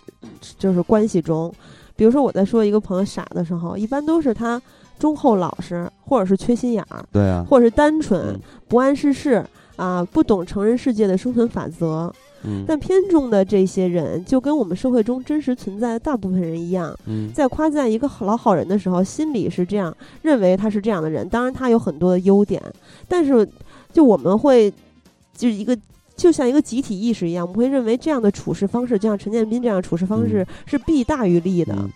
就是关系中，比如说我在说一个朋友傻的时候，一般都是他忠厚老实，或者是缺心眼儿，对啊，或者是单纯嗯不谙世事啊，不懂成人世界的生存法则。嗯但片中的这些人，就跟我们社会中真实存在的大部分人一样，嗯在夸赞一个好老好人的时候，心里是这样认为他是这样的人。当然，他有很多的优点，但是就我们会就是一个。就像一个集体意识一样，我们会认为这样的处事方式，就像陈建斌这样的处事方式、是弊大于利的。嗯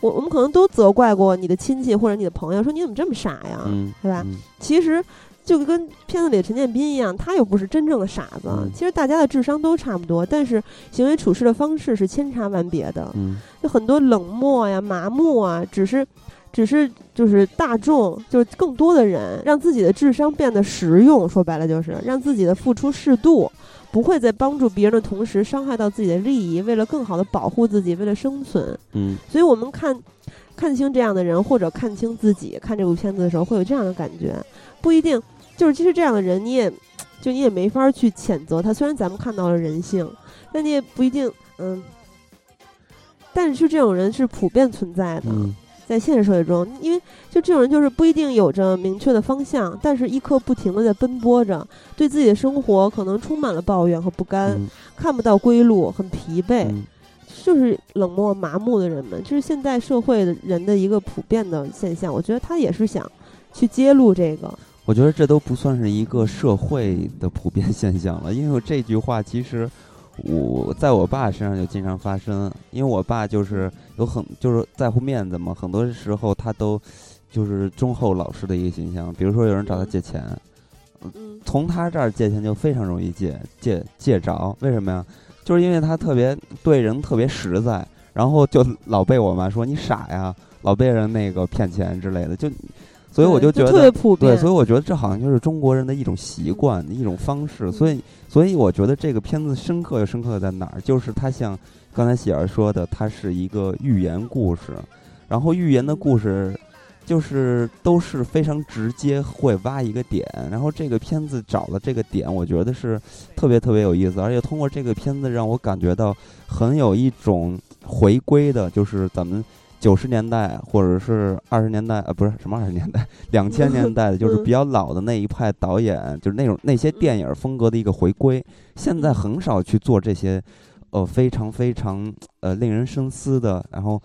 我我们可能都责怪过你的亲戚或者你的朋友，说你怎么这么傻呀，嗯，对吧？嗯其实就跟片子里的陈建斌一样，他又不是真正的傻子。嗯其实大家的智商都差不多，但是行为处事的方式是千差万别的。嗯就很多冷漠呀、麻木啊，只是，只是就是大众，就是更多的人让自己的智商变得实用，说白了就是让自己的付出适度，不会在帮助别人的同时伤害到自己的利益，为了更好的保护自己，为了生存。嗯所以我们看看清这样的人，或者看清自己，看这部片子的时候会有这样的感觉，不一定就是其实这样的人，你也就你也没法去谴责他。虽然咱们看到了人性，但你也不一定嗯。但是这种人是普遍存在的，嗯在现实社会中，因为就这种人就是不一定有着明确的方向，但是一刻不停的在奔波着，对自己的生活可能充满了抱怨和不甘，嗯看不到归路，很疲惫。嗯就是冷漠麻木的人们，这是现代社会的人的一个普遍的现象。我觉得他也是想去揭露这个，我觉得这都不算是一个社会的普遍现象了，因为这句话其实我在我爸身上就经常发生，因为我爸就是有很就是在乎面子嘛，很多时候他都就是忠厚老实的一个形象。比如说有人找他借钱，嗯从他这儿借钱就非常容易借借借着，为什么呀？就是因为他特别对人特别实在，然后就老被我妈说你傻呀，老被人那个骗钱之类的，就所以我就觉得特别普遍。对，所以我觉得这好像就是中国人的一种习惯，一种方式。所以，所以我觉得这个片子深刻又深刻在哪儿？就是它像刚才喜儿说的，它是一个寓言故事，然后寓言的故事就是都是非常直接，会挖一个点。然后这个片子找了这个点，我觉得是特别特别有意思，而且通过这个片子让我感觉到很有一种回归的，就是咱们。九十年代或者是二十年代，呃，不是什么二十年代，两千年代的，就是嗯。比较老的那一派导演，就是那种那些电影风格的一个回归。现在很少去做这些，呃，非常非常呃令人深思的，然后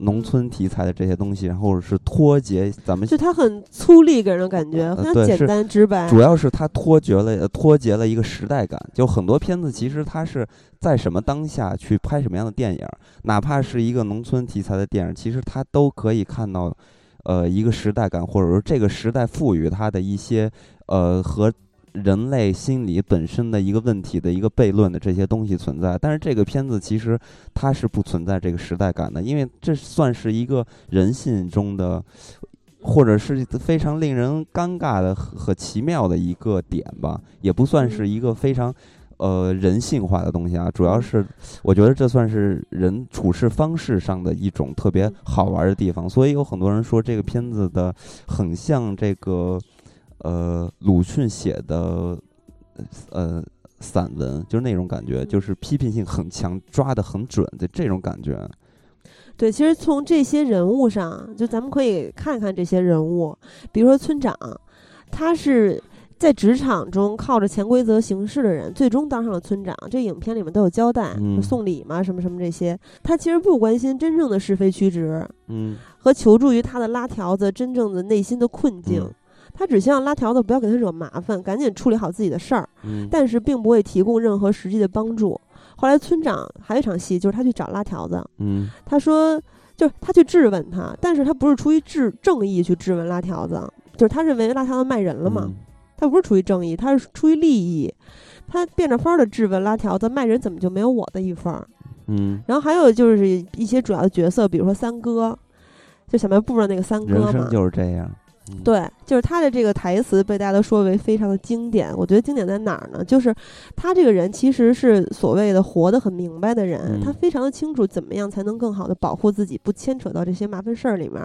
农村题材的这些东西，然后是脱节咱们就它很粗粝，给人的感觉呃非常对是简单直白。主要是它脱节了，呃脱节了一个时代感。就很多片子其实它是在什么当下去拍什么样的电影，哪怕是一个农村题材的电影，其实它都可以看到，呃，一个时代感，或者说这个时代赋予它的一些呃和人类心理本身的一个问题的一个悖论的这些东西存在。但是这个片子其实它是不存在这个时代感的，因为这算是一个人性中的。或者是非常令人尴尬的和和奇妙的一个点吧，也不算是一个非常呃人性化的东西啊，主要是我觉得这算是人处事方式上的一种特别好玩的地方，所以有很多人说这个片子的很像这个呃鲁迅写的呃散文，就是那种感觉，就是批评性很强，抓得很准的这种感觉。对，其实从这些人物上，就咱们可以看看这些人物，比如说村长，他是在职场中靠着潜规则行事的人，最终当上了村长。这影片里面都有交代，嗯送礼嘛，什么什么这些，他其实不关心真正的是非曲直嗯和求助于他的拉条子真正的内心的困境。嗯他只希望拉条子不要给他惹麻烦，赶紧处理好自己的事儿，嗯，但是并不会提供任何实际的帮助。后来村长还有一场戏，就是他去找拉条子，嗯他说，就是他去质问他，但是他不是出于质正义去质问拉条子，就是他认为拉条子卖人了嘛，嗯他不是出于正义，他是出于利益，他变着法儿的质问拉条子卖人怎么就没有我的一份儿？嗯，然后还有就是一些主要的角色，比如说三哥，就小卖部的那个三哥嘛人生，就是这样。对，就是他的这个台词被大家都说为非常的经典。我觉得经典在哪儿呢？就是他这个人其实是所谓的活得很明白的人，他非常的清楚怎么样才能更好的保护自己，不牵扯到这些麻烦事儿里面。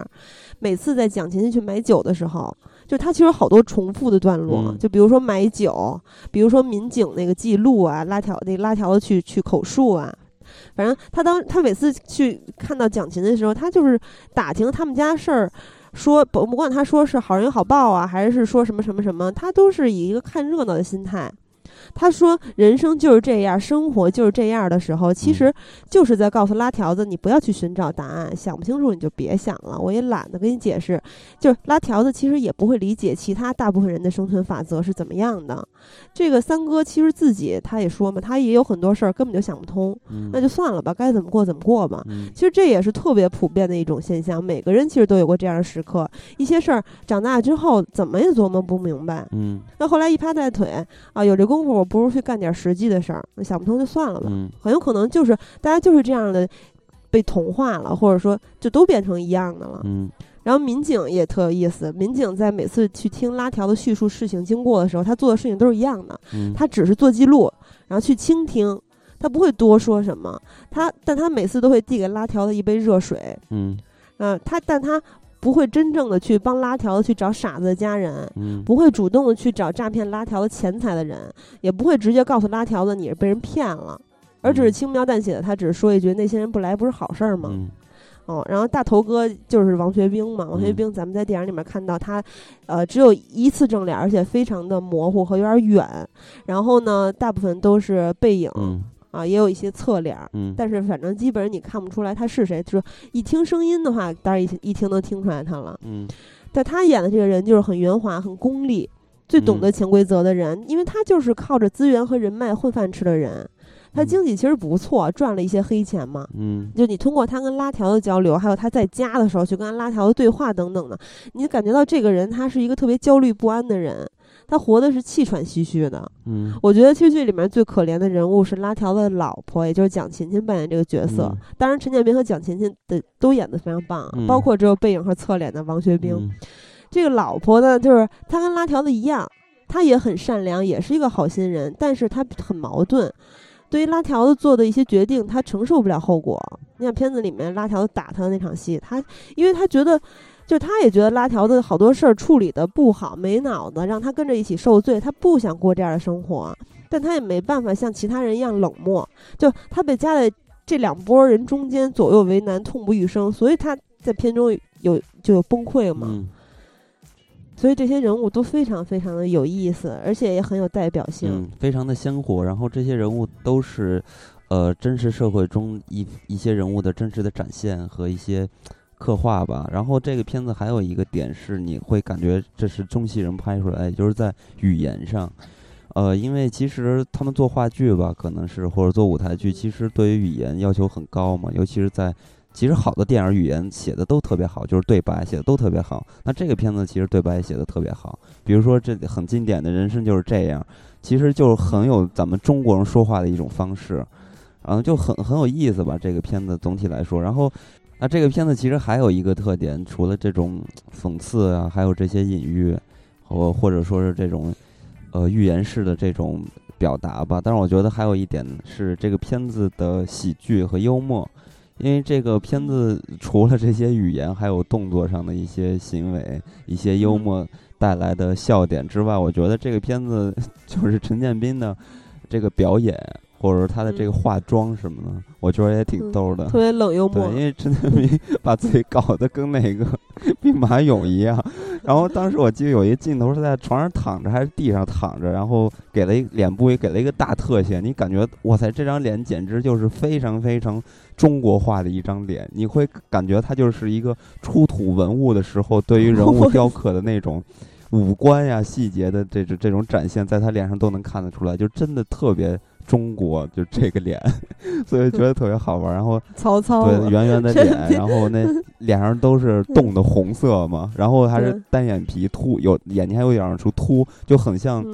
每次在蒋勤勤去买酒的时候，就他其实好多重复的段落，就比如说买酒，比如说民警那个记录啊，拉条那拉条子去去口述啊。反正他当他每次去看到蒋勤的时候，他就是打听他们家事儿。说不不管他说是好人有好报啊，还是说什么什么什么，他都是以一个看热闹的心态。他说：“人生就是这样，生活就是这样的时候，其实就是在告诉拉条子，你不要去寻找答案，想不清楚你就别想了。我也懒得跟你解释。就是拉条子其实也不会理解其他大部分人的生存法则是怎么样的。这个三哥其实自己他也说嘛，他也有很多事儿根本就想不通，那就算了吧，该怎么过怎么过吧。其实这也是特别普遍的一种现象，每个人其实都有过这样的时刻。一些事儿长大之后怎么也琢磨不明白。嗯，那后来一拍大腿啊，有这功夫。”我不如去干点实际的事儿，想不通就算了吧。很有可能就是大家就是这样的被同化了，或者说就都变成一样的了。嗯。然后民警也特有意思，民警在每次去听拉条的叙述事情经过的时候，他做的事情都是一样的。嗯。他只是做记录，然后去倾听，他不会多说什么。他但他每次都会递给拉条的一杯热水。嗯。嗯，他但他。不会真正的去帮拉条子去找傻子的家人，嗯，不会主动的去找诈骗拉条子钱财的人，也不会直接告诉拉条子你是被人骗了，而只是轻描淡写的，他只是说一句那些人不来不是好事儿吗？哦，然后大头哥就是王学兵嘛，王学兵咱们在电影里面看到他，呃，只有一次正脸，而且非常的模糊和有点远，然后呢，大部分都是背影。啊，也有一些侧脸，嗯，但是反正基本上你看不出来他是谁，就是一听声音的话，当然一一听能听出来他了，嗯，但他演的这个人就是很圆滑、很功利，最懂得潜规则的人，因为他就是靠着资源和人脉混饭吃的人，他经济其实不错，赚了一些黑钱嘛，嗯，就你通过他跟拉条的交流，还有他在家的时候去跟拉条的对话等等的，你感觉到这个人他是一个特别焦虑不安的人。他活的是气喘吁吁的，嗯，我觉得其实剧里面最可怜的人物是拉条的老婆，也就是蒋勤勤扮演这个角色。当然，陈建斌和蒋勤勤的都演得非常棒，包括只有背影和侧脸的王学兵。这个老婆呢，就是她跟拉条的一样，她也很善良，也是一个好心人，但是她很矛盾。对于拉条子做的一些决定，她承受不了后果。你看片子里面拉条子打他的那场戏，他因为他觉得。就他也觉得拉条子好多事儿处理的不好，没脑子，让他跟着一起受罪。他不想过这样的生活，但他也没办法像其他人一样冷漠。就他被夹在这两拨人中间，左右为难，痛不欲生。所以他在片中有就有崩溃嘛。所以这些人物都非常非常的有意思，而且也很有代表性，非常的鲜活。然后这些人物都是，呃，真实社会中一一些人物的真实的展现和一些。刻画吧，然后这个片子还有一个点是，你会感觉这是中戏人拍出来，就是在语言上，呃，因为其实他们做话剧吧，可能是或者做舞台剧，其实对于语言要求很高嘛，尤其是在其实好的电影语言写的都特别好，就是对白写的都特别好。那这个片子其实对白写的特别好，比如说这很经典的人生就是这样，其实就是很有咱们中国人说话的一种方式，然后就很很有意思吧。这个片子总体来说，然后。那这个片子其实还有一个特点，除了这种讽刺啊，还有这些隐喻，或或者说是这种呃寓言式的这种表达吧。但是我觉得还有一点是这个片子的喜剧和幽默，因为这个片子除了这些语言，还有动作上的一些行为、一些幽默带来的笑点之外，我觉得这个片子 就是陈建斌的这个表演。或者说他的这个化妆什么的，我觉得也挺逗的，特别冷幽默。对，因为陈建斌把自己搞得跟那个兵马俑一样。然后当时我记得有一个镜头是在床上躺着还是地上躺着，然后给了一脸部也给了一个大特写，你感觉哇塞，这张脸简直就是非常非常中国化的一张脸，你会感觉它就是一个出土文物的时候对于人物 雕刻的那种五官呀细节的这种这种展现，在他脸上都能看得出来，就真的特别。中国就这个脸，所以觉得特别好玩。然后 曹操对圆圆的脸，然后那脸上都是冻的红色嘛，然后还是单眼皮凸，有眼睛还有点出凸，就很像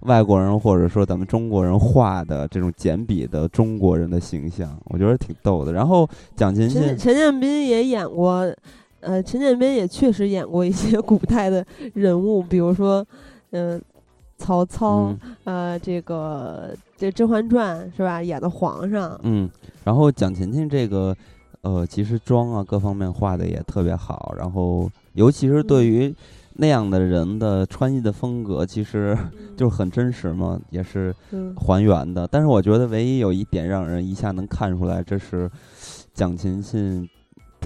外国人或者说咱们中国人画的这种简笔的中国人的形象，我觉得挺逗的。然后蒋勤勤、陈建斌也演过。呃，陈建斌也确实演过一些 古代的人物，比如说，嗯、曹操，嗯呃，这个这《甄嬛传》是吧？演的皇上，嗯，然后蒋勤勤这个，呃，其实妆啊各方面画的也特别好，然后尤其是对嗯于那样的人的穿衣的风格，其实就是很真实嘛，也是嗯还原的。但是我觉得唯一有一点让人一下能看出来，这是蒋勤勤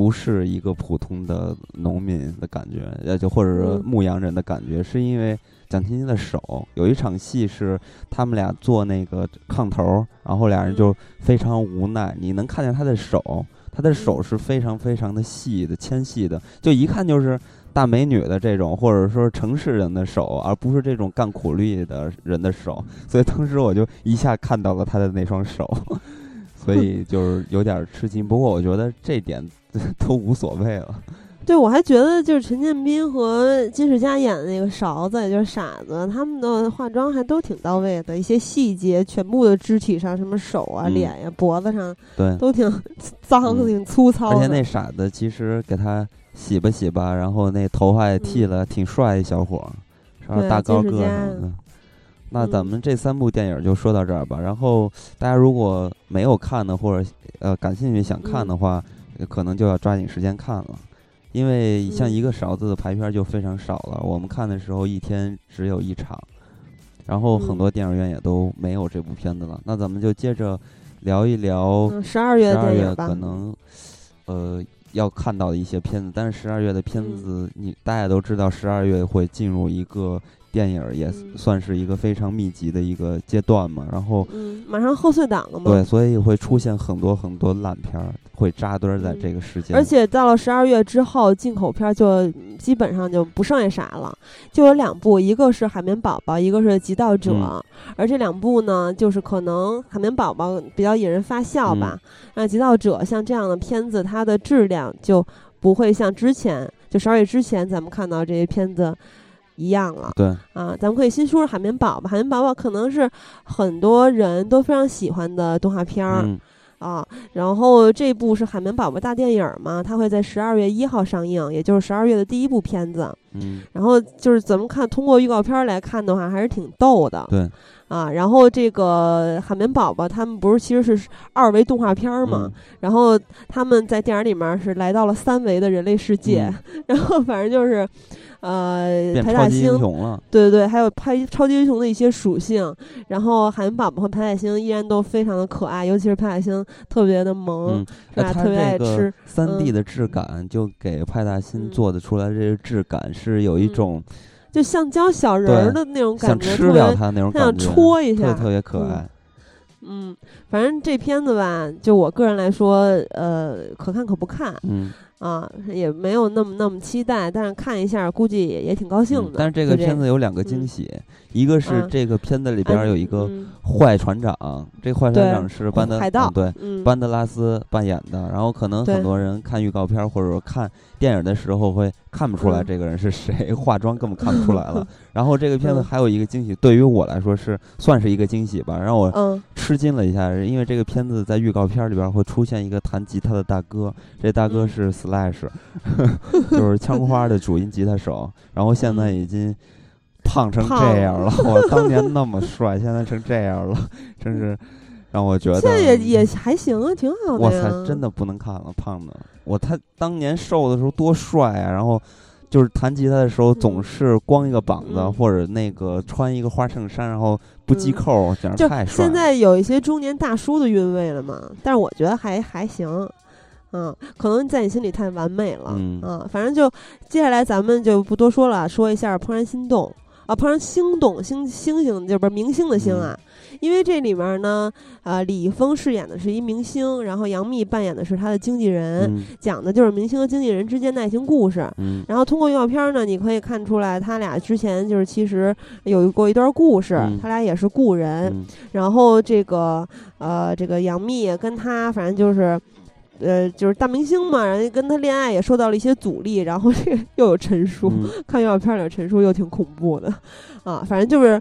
不是一个普通的农民的感觉，呃，就或者说嗯牧羊人的感觉，是因为蒋勤勤的手有一场戏是他们俩做那个炕头，然后俩人就非常无奈，你能看见他的手，他的手是非常非常的细的、纤细的，就一看就是。大美女的这种，或者说城市人的手，而不是这种干苦力的人的手，所以当时我就一下看到了他的那双手，所以就是有点吃惊。不过我觉得这点 都无所谓了。对，我还觉得就是陈建斌和金世佳演的那个勺子，也就是傻子，他们的化妆还都挺到位的，一些细节，全部的肢体上，什么手啊、嗯脸呀、脖子上，对，都挺 脏、嗯挺粗糙的。而且那傻子其实给他洗吧洗吧，然后那头发也剃了，挺帅一小伙儿，是吧？嗯对大高个什么的。那嗯咱们这三部电影就说到这儿吧。然后大家如果没有看的，或者呃感兴趣想看的话，呃可能就要抓紧时间看了。因为像嗯。一个勺子的排片就非常少了，我们看的时候一天只有一场，然后很嗯。多电影院也都没有这部片子了。那咱们就接着聊一聊嗯，十二月十二月可能呃要看到的一些片子，但是十二月的片嗯。子，你大家都知道，十二月会进入一个电影儿，也嗯。算是一个非常密集的一个阶段嘛。然后嗯，马上贺岁档了嘛，对，所以会出现很多很多烂片儿，会扎堆儿在嗯这个时间。而且到了十二月之后，进口片就基本上就不剩下啥了，就有两部，一个是《海绵宝宝》，一个是《极道者》嗯而这两部呢，就是可能《海绵宝宝》比较引人发笑吧，那《极道者》像这样的片子，它的质量就不会像之前就十二月之前咱们看到这些片子一样了。对，啊，咱们可以先说说海绵宝宝。海绵宝宝可能是很多人都非常喜欢的动画片儿、嗯啊。然后这部是海绵宝宝大电影嘛，它会在十二月一号上映，也就是十二月的第一部片子。嗯，然后就是咱们看通过预告片儿来看的话，还是挺逗的对，啊。然后这个海绵宝宝他们不是其实是二维动画片儿嘛，嗯然后他们在电影里面是来到了三维的人类世界，然后反正就是，呃，派大级英星雄了。对对对，还有拍超级英雄的一些属性，然后海绵宝宝和派大星依然都非常的可爱，尤其是派大星特别的萌，嗯，是吧？哎，它特别爱这个吃，三 D 嗯的质感，就给派大星嗯做的出来这个质感是有一嗯种就橡胶小人儿的那种想感觉，吃特别掉它那种他想感觉，戳一下，特别特别可嗯爱。嗯，反正这片子吧，就我个人来说，呃，可看可不看嗯，啊，也没有那么那么期待，但是看一下，估计也也挺高兴的。嗯但是这个片子有两个惊嗯喜，一个是啊这个片子里边儿有一个嗯坏船长，这坏船长是班德海盗嗯对嗯，班德拉斯扮演的。然后可能很多人看预告片儿或者说看电影的时候会看不出来嗯这个人是谁，化妆根本看不出来了。然后这个片子嗯还有一个惊喜，对于我来说是算是一个惊喜吧，让我嗯吃惊了一下，因为这个片子在预告片里边会出现一个弹吉他的大哥，这大哥嗯是 Slash，就是枪花的主音吉他手，然后现在已经胖成这样了。我当年那么帅，现在成这样了，真是让我觉得现在也也还行啊，挺好的呀。哇塞，真的不能看了，胖的。我他当年瘦的时候多帅啊，然后。就是弹吉他的时候，总是光一个膀子，嗯或者那个穿一个花衬衫，然后不系嗯扣，简直就太帅了。现在有一些中年大叔的韵味了嘛，但是我觉得还还行，嗯，可能在你心里太完美了，嗯反正就接下来咱们就不多说了，说一下《怦然心动》啊，《怦然心动》星星星就不是明星的星啊，因为这里面呢，呃，李易峰饰演的是一明星，然后杨幂扮演的是他的经纪人，嗯讲的就是明星和经纪人之间的爱情故事。嗯然后通过预告片呢，你可以看出来，他俩之前就是其实有过一段故事，嗯他俩也是故人。嗯然后这个呃，这个杨幂跟他反正就是。呃，就是大明星嘛，然后跟他恋爱也受到了一些阻力，然后这 又有陈叔，嗯看预告片里陈叔又挺恐怖的，啊，反正就是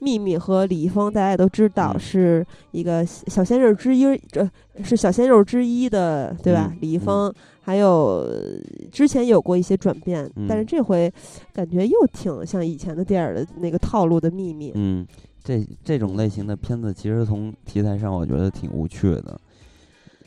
秘密和李易峰，大家也都知道嗯是一个小鲜肉之一，这是小鲜肉之一的，对吧？嗯李易峰还有之前有过一些转变，嗯但是这回感觉又挺像以前的电影的那个套路的秘密。嗯，这这种类型的片子，其实从题材上我觉得挺无趣的。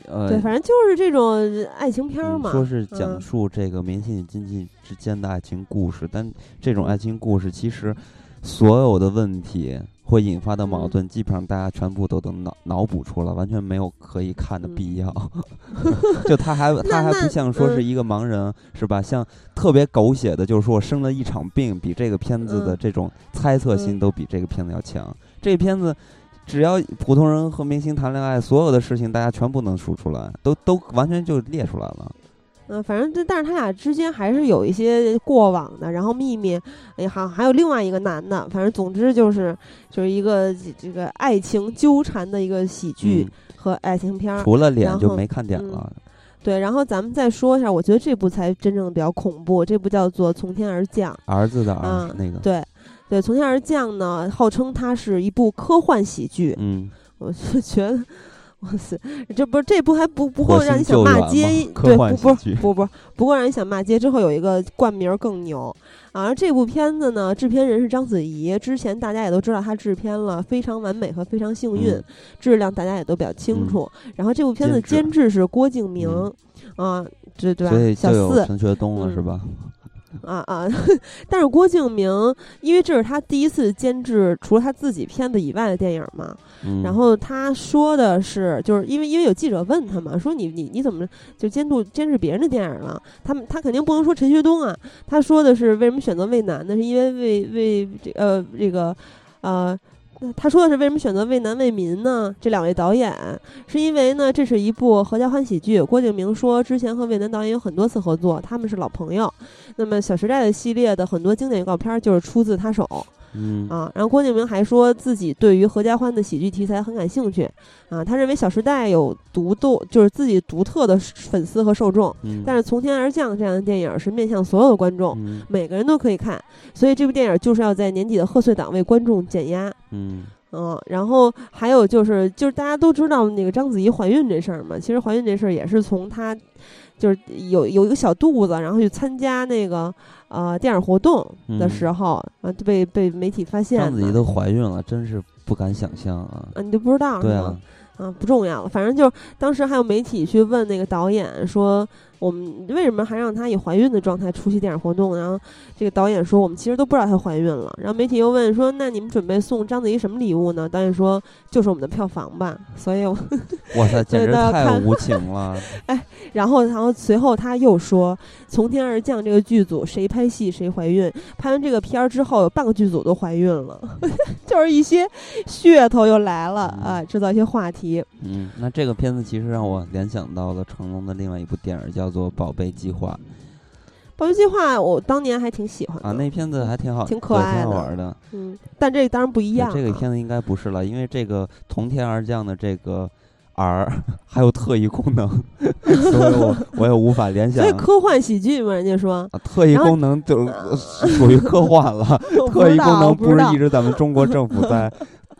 呃，对，反正就是这种爱情片嘛。说是讲嗯述这个明星与经济之间的爱情故事，但这种爱情故事其实所有的问题会引发的矛嗯盾，基本上大家全部都能脑脑补出来，完全没有可以看的嗯必要。就他还他还不像说是嗯一个盲人，是吧？像特别狗血的，就是说我生了一场病，比这个片子的嗯这种猜测性嗯都比这个片子要强。这片子。只要普通人和明星谈恋爱，所有的事情大家全部能数出来，都都完全就列出来了。嗯，反正这但是他俩之间还是有一些过往的，然后秘密，哎，好还有另外一个男的，反正总之就是就是一个这这个爱情纠缠的一个喜剧和爱情片儿。除了脸就没看点嗯了。对，然后咱们再说一下，我觉得这部才真正比较恐怖，这部叫做《从天而降》。儿子的儿嗯那个，对，对，《从天而降》呢，号称它是一部科幻喜剧。嗯，我就觉得，哇塞，这不这部还不不火够让你想骂街对，不不不不不过让你想骂街之后有一个冠名儿更牛。啊而这部片子呢，制片人是章子怡，之前大家也都知道她制片了《非常完美》和《非常幸运》嗯质量大家也都比较清楚。然后这部片子监制是郭敬明，啊，这对吧？小四陈学冬了，嗯是吧？啊啊！但是郭敬明，因为这是他第一次监制除了他自己片子以外的电影嘛，嗯，然后他说的是，就是因为因为有记者问他嘛，说你你你怎么就监督监制别人的电影了？他们他肯定不能说陈学冬啊，他说的是为什么选择魏楠呢？是因为为为这呃这个呃。他说的是为什么选择魏楠、为民呢？这两位导演是因为呢，这是一部合家欢喜剧。郭敬明说，之前和魏楠导演有很多次合作，他们是老朋友。那么《小时代》的系列的很多经典预告片就是出自他手。嗯。啊，然后郭敬明还说自己对于合家欢的喜剧题材很感兴趣，啊，他认为《小时代》有独斗，就是自己独特的粉丝和受众，嗯，但是《从天而降》这样的电影是面向所有的观众，嗯。每个人都可以看，所以这部电影就是要在年底的贺岁档为观众减压。嗯。嗯，然后还有就是，就是大家都知道那个章子怡怀孕这事儿嘛，其实怀孕这事儿也是从她就是有有一个小肚子，然后去参加那个呃电影活动的嗯时候，啊，就被被媒体发现的章子怡都怀孕了，真是不敢想象啊！啊，你都不知道是对吗啊？，啊，不重要了，反正就是当时还有媒体去问那个导演说，我们为什么还让她以怀孕的状态出席电影活动？然后这个导演说，我们其实都不知道她怀孕了。然后媒体又问说，那你们准备送章子怡什么礼物呢？导演说，就是我们的票房吧。所以我，哇塞，简直太无情了！哎然后然后随后他又说，《从天而降》这个剧组谁拍戏谁怀孕，拍完这个片儿之后，有半个剧组都怀孕了，就是一些噱头又来了嗯啊，制造一些话题。嗯，那这个片子其实让我联想到了成龙的另外一部电影，叫做《宝贝计划宝贝计划我当年还挺喜欢》的啊，那片子还挺好，挺可爱的挺好玩的。嗯，但这个当然不一样、啊。这个片子应该不是了，因为这个从天而降的这个儿 还有特异功能，所以我 我也无法联想所以。科幻喜剧嘛，人家说啊，特异功能就呃属于科幻了。特异功能不是一直咱们中国政府在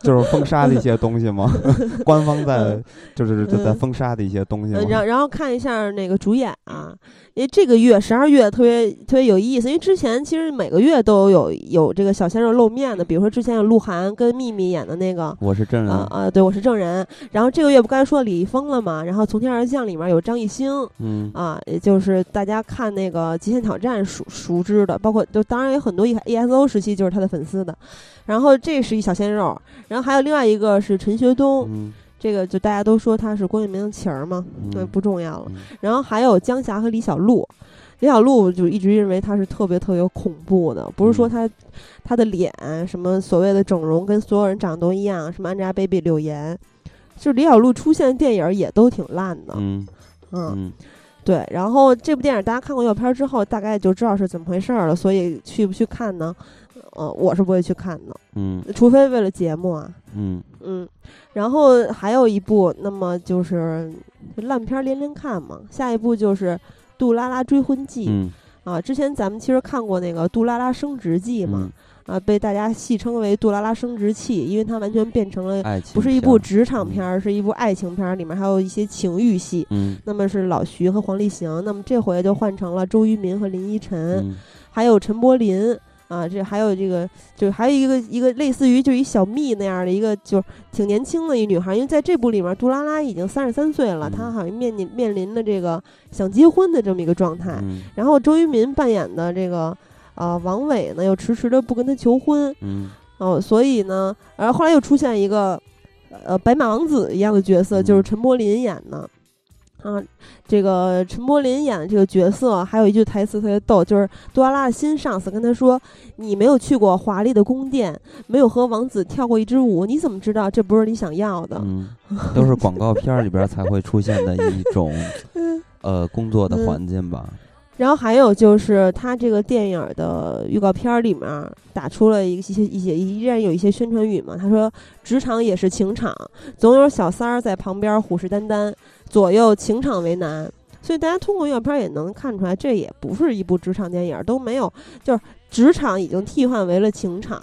就是封杀的一些东西吗？官方在就是就在嗯封杀的一些东西？然然后看一下那个主演啊，因为这个月十二月特别特别有意思，因为之前其实每个月都有有这个小鲜肉露面的，比如说之前有鹿晗跟秘密演的那个。我是证人，啊啊，对，我是证人。然后这个月不刚才说李易峰了嘛？然后《从天而降》里面有张艺兴嗯啊，也就是大家看那个《极限挑战》熟熟知的，包括就当然有很多 E E S O 时期就是他的粉丝的。然后这是一小鲜肉，然后还有另外一个是陈学冬，嗯这个就大家都说他是郭敬明的情儿嘛，那、嗯不重要了。嗯然后还有江霞和李小璐，李小璐就一直认为她是特别特别恐怖的，不是说嗯她她的脸什么所谓的整容跟所有人长得都一样，什么 Angelababy、柳岩，就是李小璐出现的电影也都挺烂的，嗯嗯，嗯对。然后这部电影大家看过预告片之后，大概就知道是怎么回事了，所以去不去看呢？呃，我是不会去看的，嗯除非为了节目啊。嗯嗯，然后还有一部，那么就是烂片儿连连看嘛。下一部就是《杜拉拉追婚记》嗯啊。之前咱们其实看过那个《杜拉拉升职记》嘛，嗯啊，被大家戏称为“杜拉拉升职器”，因为它完全变成了不是一部职场片儿，是一部爱情片儿，里面还有一些情欲戏。嗯那么是老徐和黄立行，那么这回就换成了周渝民和林依晨，嗯还有陈柏霖啊，这还有这个，就还有一个一个类似于就一小蜜那样的一个，就是挺年轻的一女孩，因为在这部里面，杜拉拉已经三十三岁了，嗯她好像面临面临的这个想结婚的这么一个状态。嗯然后周渝民扮演的这个呃王伟呢，又迟迟的不跟她求婚，嗯哦，所以呢，然后后来又出现一个呃白马王子一样的角色，就是嗯陈柏霖演的。啊，这个陈柏霖演的这个角色，还有一句台词特别逗，就是杜拉拉的新上司跟他说：“你没有去过华丽的宫殿，没有和王子跳过一支舞，你怎么知道这不是你想要的？”嗯，都是广告片儿里边儿才会出现的一种呃工作的嗯环境吧。然后还有就是他这个电影的预告片儿里面打出了一些一些依然有一些宣传语嘛，他说职场也是情场，总有小三儿在旁边虎视眈眈，左右情场为难。所以大家通过预告片儿也能看出来，这也不是一部职场电影，都没有，就是职场已经替换为了情场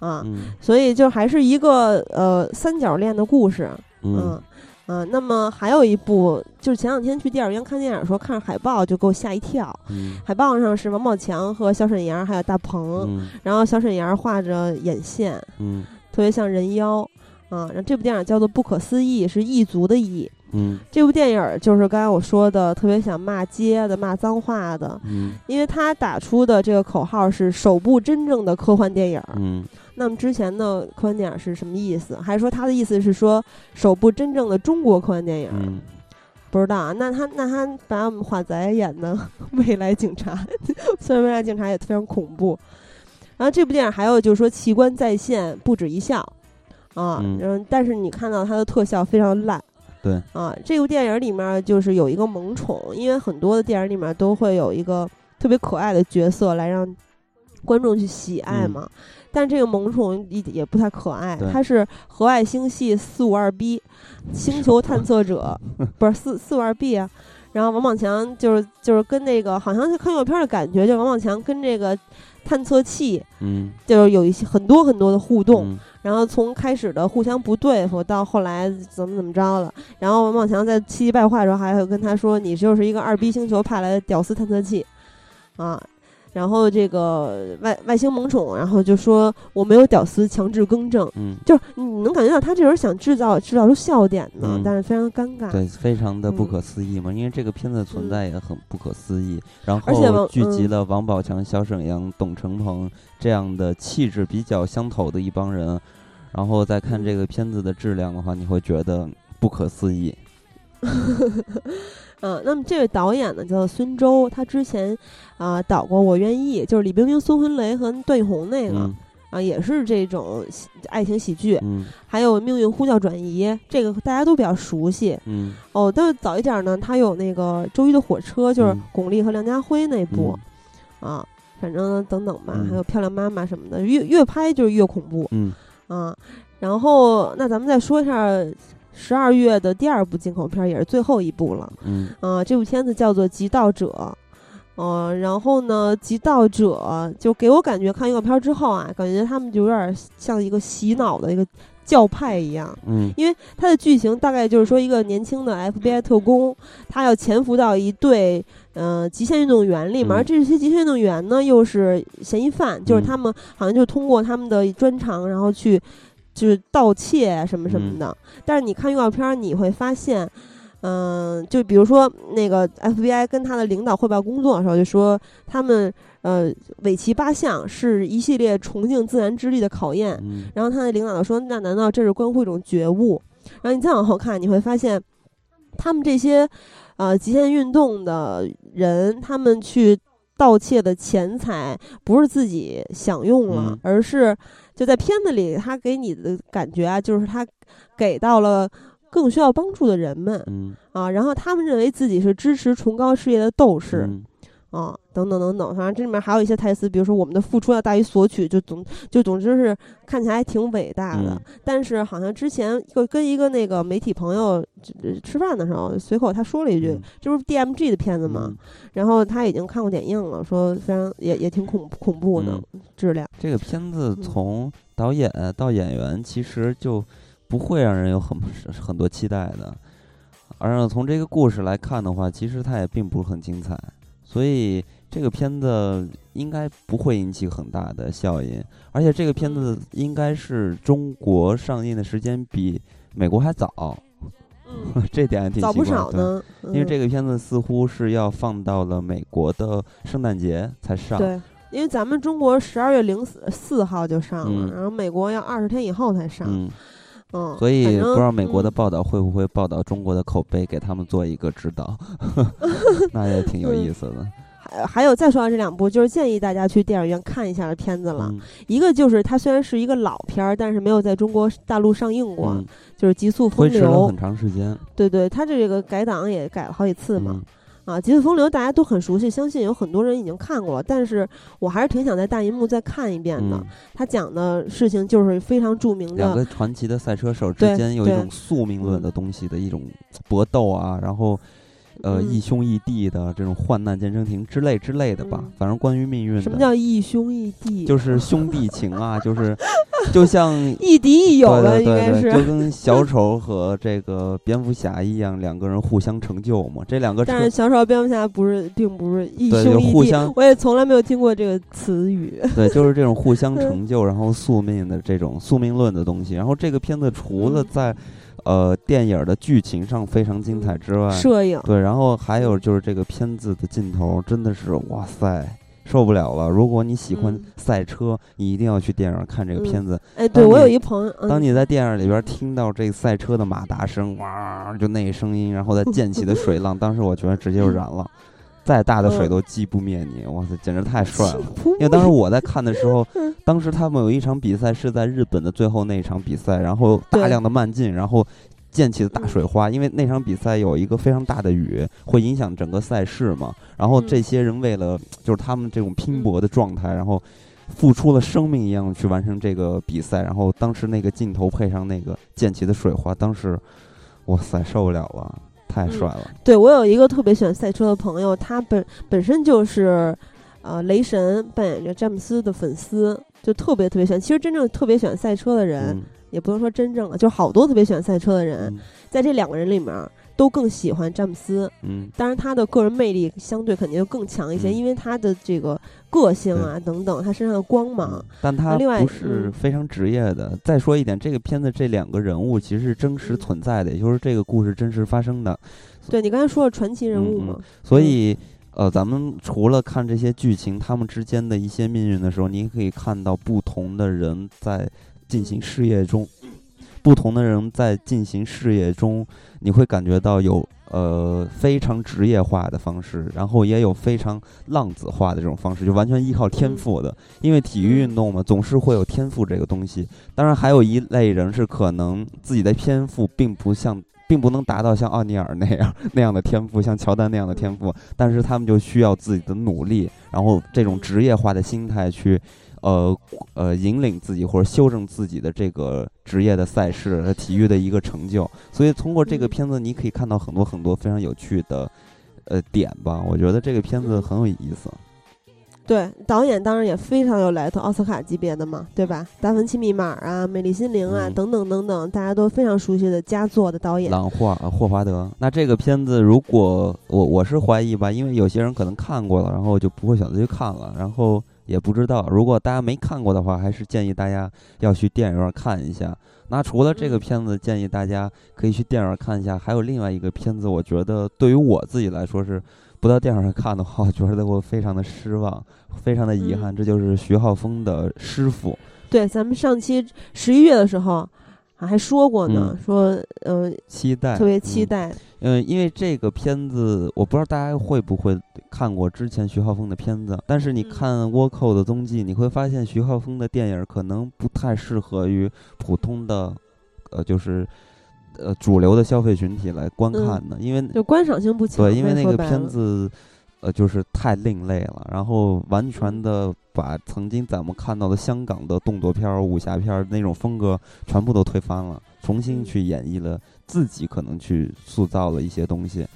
啊，嗯所以就还是一个呃三角恋的故事。嗯嗯啊，那么还有一部，就是前两天去电影院看电影的时候，看着海报就给我吓一跳。嗯海报上是王宝强和小沈阳还有大鹏，嗯然后小沈阳画着眼线，嗯特别像人妖。啊，然后这部电影叫做《不可思议》，是异族的异。嗯这部电影就是刚才我说的，特别想骂街的、骂脏话的，嗯因为他打出的这个口号是首部真正的科幻电影。嗯那么之前的科幻电影是什么意思？还是说他的意思是说首部真正的中国科幻电影？嗯不知道啊。那他那他把我们华仔演的 未来警察，虽然未来警察也非常恐怖。然后这部电影还有就是说奇观再现不止一项啊，嗯嗯，但是你看到它的特效非常烂。对啊，这部电影里面就是有一个萌宠，因为很多的电影里面都会有一个特别可爱的角色来让观众去喜爱嗯嘛。但这个萌宠也也不太可爱对，它是河外星系四五二 B 星球探测者，不是四四五二 B 啊。然后王宝强就是就是跟那个好像是看预告片的感觉，就王宝强跟这个探测器嗯就是有一些很多很多的互动，嗯然后从开始的互相不对付，到后来怎么怎么着了，然后王宝强在气急败坏的时候，还会跟他说：“你就是一个二 B 星球派来的屌丝探测器，啊。”然后这个外外星萌宠，然后就说我没有屌丝强制更正，嗯，就是你能感觉到他这人想制造制造出笑点呢，嗯但是非常尴尬。对，非常的不嗯可思议嘛，因为这个片子存在也很不可思议，然后聚集嗯了王宝强、小沈阳、董成鹏这样的气质比较相投的一帮人，然后再看这个片子的质量的话，你会觉得不可思议。嗯，那么这位导演呢叫做孙周，他之前啊、导过《我愿意》，就是李冰冰、孙红雷和段奕宏那个、嗯啊，也是这种喜爱情喜剧。嗯还有《命运呼叫转移》，这个大家都比较熟悉嗯哦。但是早一点呢，他有那个《周一的火车》，就是嗯巩俐和梁家辉那部、啊，反正等等吧，嗯还有《漂亮妈妈》什么的，越越拍就是越恐怖嗯啊。然后，那咱们再说一下十二月的第二部进口片，也是最后一部了。嗯。啊，这部片子叫做《极道者》，呃，然后呢，《极道者》就给我感觉看预告片之后啊，感觉他们就有点像一个洗脑的一个教派一样，嗯。因为它的剧情大概就是说，一个年轻的 FBI 特工，他要潜伏到一队呃极限运动员里面，嗯。而这些极限运动员呢又是嫌疑犯，就是嗯。他们好像就通过他们的专长，然后去就是盗窃啊什么什么的。但是你看预告片儿，你会发现。嗯，就比如说那个 FBI 跟他的领导汇报工作的时候，就说他们呃尾崎八项是一系列崇敬自然之力的考验，嗯然后他的领导说：“那难道这是关乎一种觉悟？”然后你再往后看，你会发现，他们这些呃极限运动的人，他们去盗窃的钱财不是自己享用了，嗯而是就在片子里，他给你的感觉啊，就是他给到了更需要帮助的人们嗯啊，然后他们认为自己是支持崇高事业的斗士。嗯啊，等等等等，反正这里面还有一些台词，比如说我们的付出要大于索取，就总就总之是看起来还挺伟大的。嗯但是好像之前就跟一个那个媒体朋友呃吃饭的时候，随口他说了一句：“嗯这不是 DMG 的片子吗？”嗯然后他已经看过点映了，说非常也也挺恐恐怖的、嗯质量。这个片子嗯从导演到演员，其实就不会让人有很很多期待的。而从这个故事来看的话，其实它也并不是很精彩，所以这个片子应该不会引起很大的效应。而且这个片子应该是中国上映的时间比美国还早，嗯，这点还挺早不少呢。因为这个个片子似乎是要放到了美国的圣诞节才上。对。因为咱们中国十二月零四四号就上了，嗯然后美国要二十天以后才上。嗯，嗯，所以不知道美国的嗯报道会不会报道中国的口碑，给他们做一个指导 那也挺有意思的。还还有再说到这两部，就是建议大家去电影院看一下的片子了。嗯一个就是它虽然是一个老片儿，但是没有在中国大陆上映过，嗯，就是《极速风流很》。长时间。对对，它这个改档也改了好几次嘛。嗯啊，《极速风流》大家都很熟悉，相信有很多人已经看过了。但是我还是挺想在大银幕再看一遍的。嗯，他讲的事情就是非常著名的，两个传奇的赛车手之间有一种宿命论的东西的一种搏斗啊，然后。呃，嗯义兄义弟的这种患难见真情之类之类的吧，嗯反正关于命运的，什么叫义兄义弟？就是 兄弟情啊，就是就像 亦敌亦友了，对应该对对，是。就跟小丑和这个蝙蝠侠一样，两个人互相成就嘛。这两个但是小丑蝙蝠侠不是，并不是义兄义弟互相，我也从来没有听过这个词语。对，就是这种互相成就，然后宿命的这种宿命论的东西。然后这个片子除了嗯在呃电影的剧情上非常精彩之外，摄影，对，然后还有就是这个片子的镜头真的是哇塞。受不了了！如果你喜欢嗯赛车，你一定要去电影院看这个嗯片子。哎，对当我有你一朋友，嗯当你在电影里边听到这个赛车的马达声，哇，就那声音，然后再溅起的水浪，当时我觉得直接就燃了，再大的水嗯都击不灭你，哇塞，简直太帅了！因为当时我在看的时候 嗯，当时他们有一场比赛是在日本的最后那一场比赛，然后大量的慢进，然后溅起的大水花，因为那场比赛有一个非常大的雨，会影响整个赛事嘛。然后嗯这些人为了就是他们这种拼搏的状态，然后付出了生命一样去完成这个比赛。然后当时那个镜头配上那个溅起的水花，当时哇塞受不了了，太嗯帅了。对我有一个特别喜欢赛车的朋友，他本本身就是呃雷神扮演着詹姆斯的粉丝，就特别特别喜欢。其实真正特别喜欢赛车的人，嗯也不能说真正的，就好多特别喜欢赛车的人，嗯在这两个人里面都更喜欢詹姆斯。嗯。当然，他的个人魅力相对肯定就更强一些，嗯。因为他的这个个性啊等等，他身上的光芒嗯。但他另外不是嗯。非常职业的。再说一点，这个片子这两个人物其实是真实嗯。存在的，也就是这个故事真实发生的。对你刚才说的传奇人物嗯嘛，所以，呃，咱们除了看这些剧情，他们之间的一些命运的时候，你也可以看到不同的人在进行事业中，不同的人在进行事业中，你会感觉到有呃非常职业化的方式，然后也有非常浪子化的这种方式，就完全依靠天赋的。因为体育运动嘛，总是会有天赋这个东西。当然，还有一类人是可能自己的天赋并不像，并不能达到像奥尼尔那样那样的天赋，像乔丹那样的天赋，但是他们就需要自己的努力，然后这种职业化的心态去。呃呃，引领自己或者修正自己的这个职业的赛事和体育的一个成就，所以通过这个嗯片子，你可以看到很多很多非常有趣的呃点吧。我觉得这个片子很有意思。对，导演当然也非常有来头，奥斯卡级别的嘛，对吧？《达芬奇密码》啊，《美丽心灵》啊，嗯等等等等，大家都非常熟悉的佳作的导演。朗霍呃霍华德。那这个片子，如果我我是怀疑吧，因为有些人可能看过了，然后就不会选择去看了，然后也不知道。如果大家没看过的话，还是建议大家要去电影院看一下。那除了这个嗯片子，建议大家可以去电影院看一下。还有另外一个片子，我觉得对于我自己来说是不到电影院看的话，我觉得我非常的失望，非常的遗憾。嗯这就是徐浩峰的《师傅》。对，咱们上期十一月的时候啊还说过呢，嗯说呃期待，特别期嗯待。嗯，因为这个片子，我不知道大家会不会看过之前徐浩峰的片子，但是你嗯看倭寇的踪迹，你会发现徐浩峰的电影可能不太适合于普通的，呃，就是呃主流的消费群体来观看的，因为就观赏性不强。对，因为那个片子呃，就是太另类了，然后完全的把曾经咱们看到的香港的动作片儿、武侠片儿那种风格全部都推翻了，重新去演绎了自己可能去塑造了一些东西。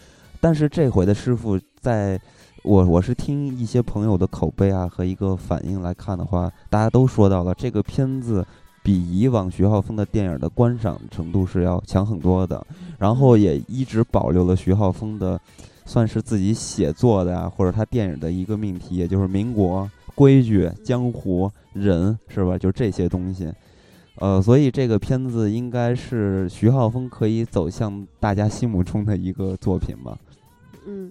但是这回的师傅，在我我是听一些朋友的口碑啊和一个反应来看的话，大家都说到了这个片子比以往徐浩峰的电影的观赏程度是要强很多的，然后也一直保留了徐浩峰的。算是自己写作的啊，或者他电影的一个命题，也就是民国规矩、江湖人，是吧？就这些东西。呃，所以这个片子应该是徐浩峰可以走向大家心目中的一个作品吧。嗯，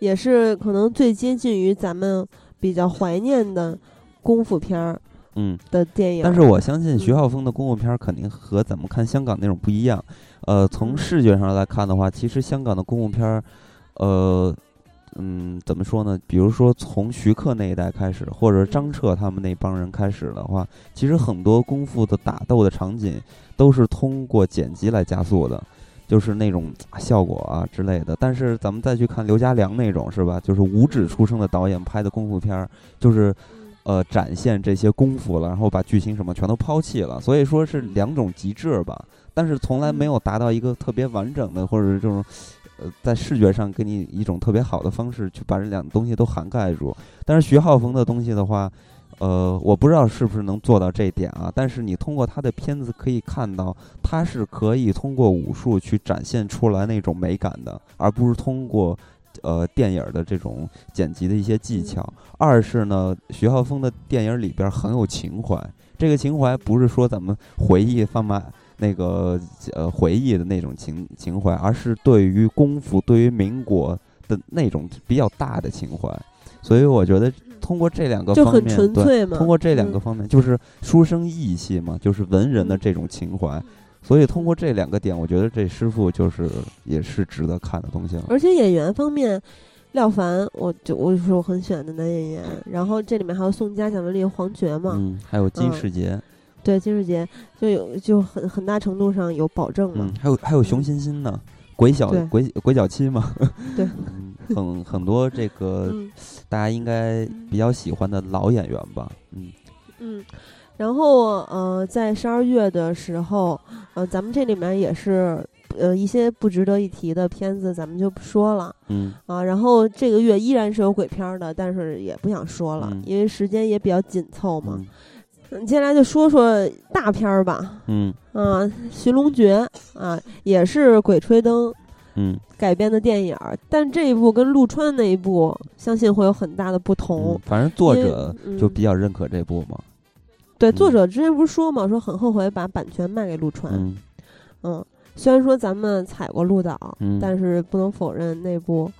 也是可能最接近于咱们比较怀念的功夫片儿，嗯的电影。但是我相信徐浩峰的功夫片儿肯定和咱们看香港那种不一样。呃，从视觉上来看的话，其实香港的功夫片儿。呃，嗯，怎么说呢？比如说从徐克那一代开始，或者张彻他们那帮人开始的话，其实很多功夫的打斗的场景都是通过剪辑来加速的，就是那种效果啊之类的。但是咱们再去看刘家良那种，是吧？就是五指出生的导演拍的功夫片儿，就是呃展现这些功夫了，然后把剧情什么全都抛弃了。所以说是两种极致吧，但是从来没有达到一个特别完整的，或者这种。呃，在视觉上给你一种特别好的方式，去把这两个东西都涵盖住。但是徐浩峰的东西的话，呃，我不知道是不是能做到这一点啊。但是你通过他的片子可以看到，他是可以通过武术去展现出来那种美感的，而不是通过呃电影的这种剪辑的一些技巧。二是呢，徐浩峰的电影里边很有情怀，这个情怀不是说咱们回忆贩卖。那个呃回忆的那种情情怀，而是对于功夫、对于民国的那种比较大的情怀，所以我觉得通过这两个方面，对，通过这两个方面，就是书生意气嘛，就是文人的这种情怀，所以通过这两个点，我觉得这师傅就是也是值得看的东西了。而且演员方面，廖凡，我就我是我很喜欢的男演员，然后这里面还有宋佳、蒋雯丽、黄觉嘛，嗯，还有金世杰。对金世杰就有就很很大程度上有保证嘛，还有还有熊欣欣呢，鬼小鬼鬼脚七嘛，对，很很多这个大家应该比较喜欢的老演员吧，嗯。嗯，然后呃在十二月的时候，呃咱们这里面也是呃一些不值得一提的片子，咱们就不说了，嗯。啊，然后这个月依然是有鬼片的，但是也不想说了，因为时间也比较紧凑嘛。接下来就说说大片儿吧。嗯。啊，《寻龙诀》啊，也是《鬼吹灯》嗯改编的电影，但这一部跟陆川那一部，相信会有很大的不同。反正作者就比较认可这部嘛。对，作者之前不是说嘛，说很后悔把版权卖给陆川。嗯，虽然说咱们踩过鹿岛，但是不能否认那部。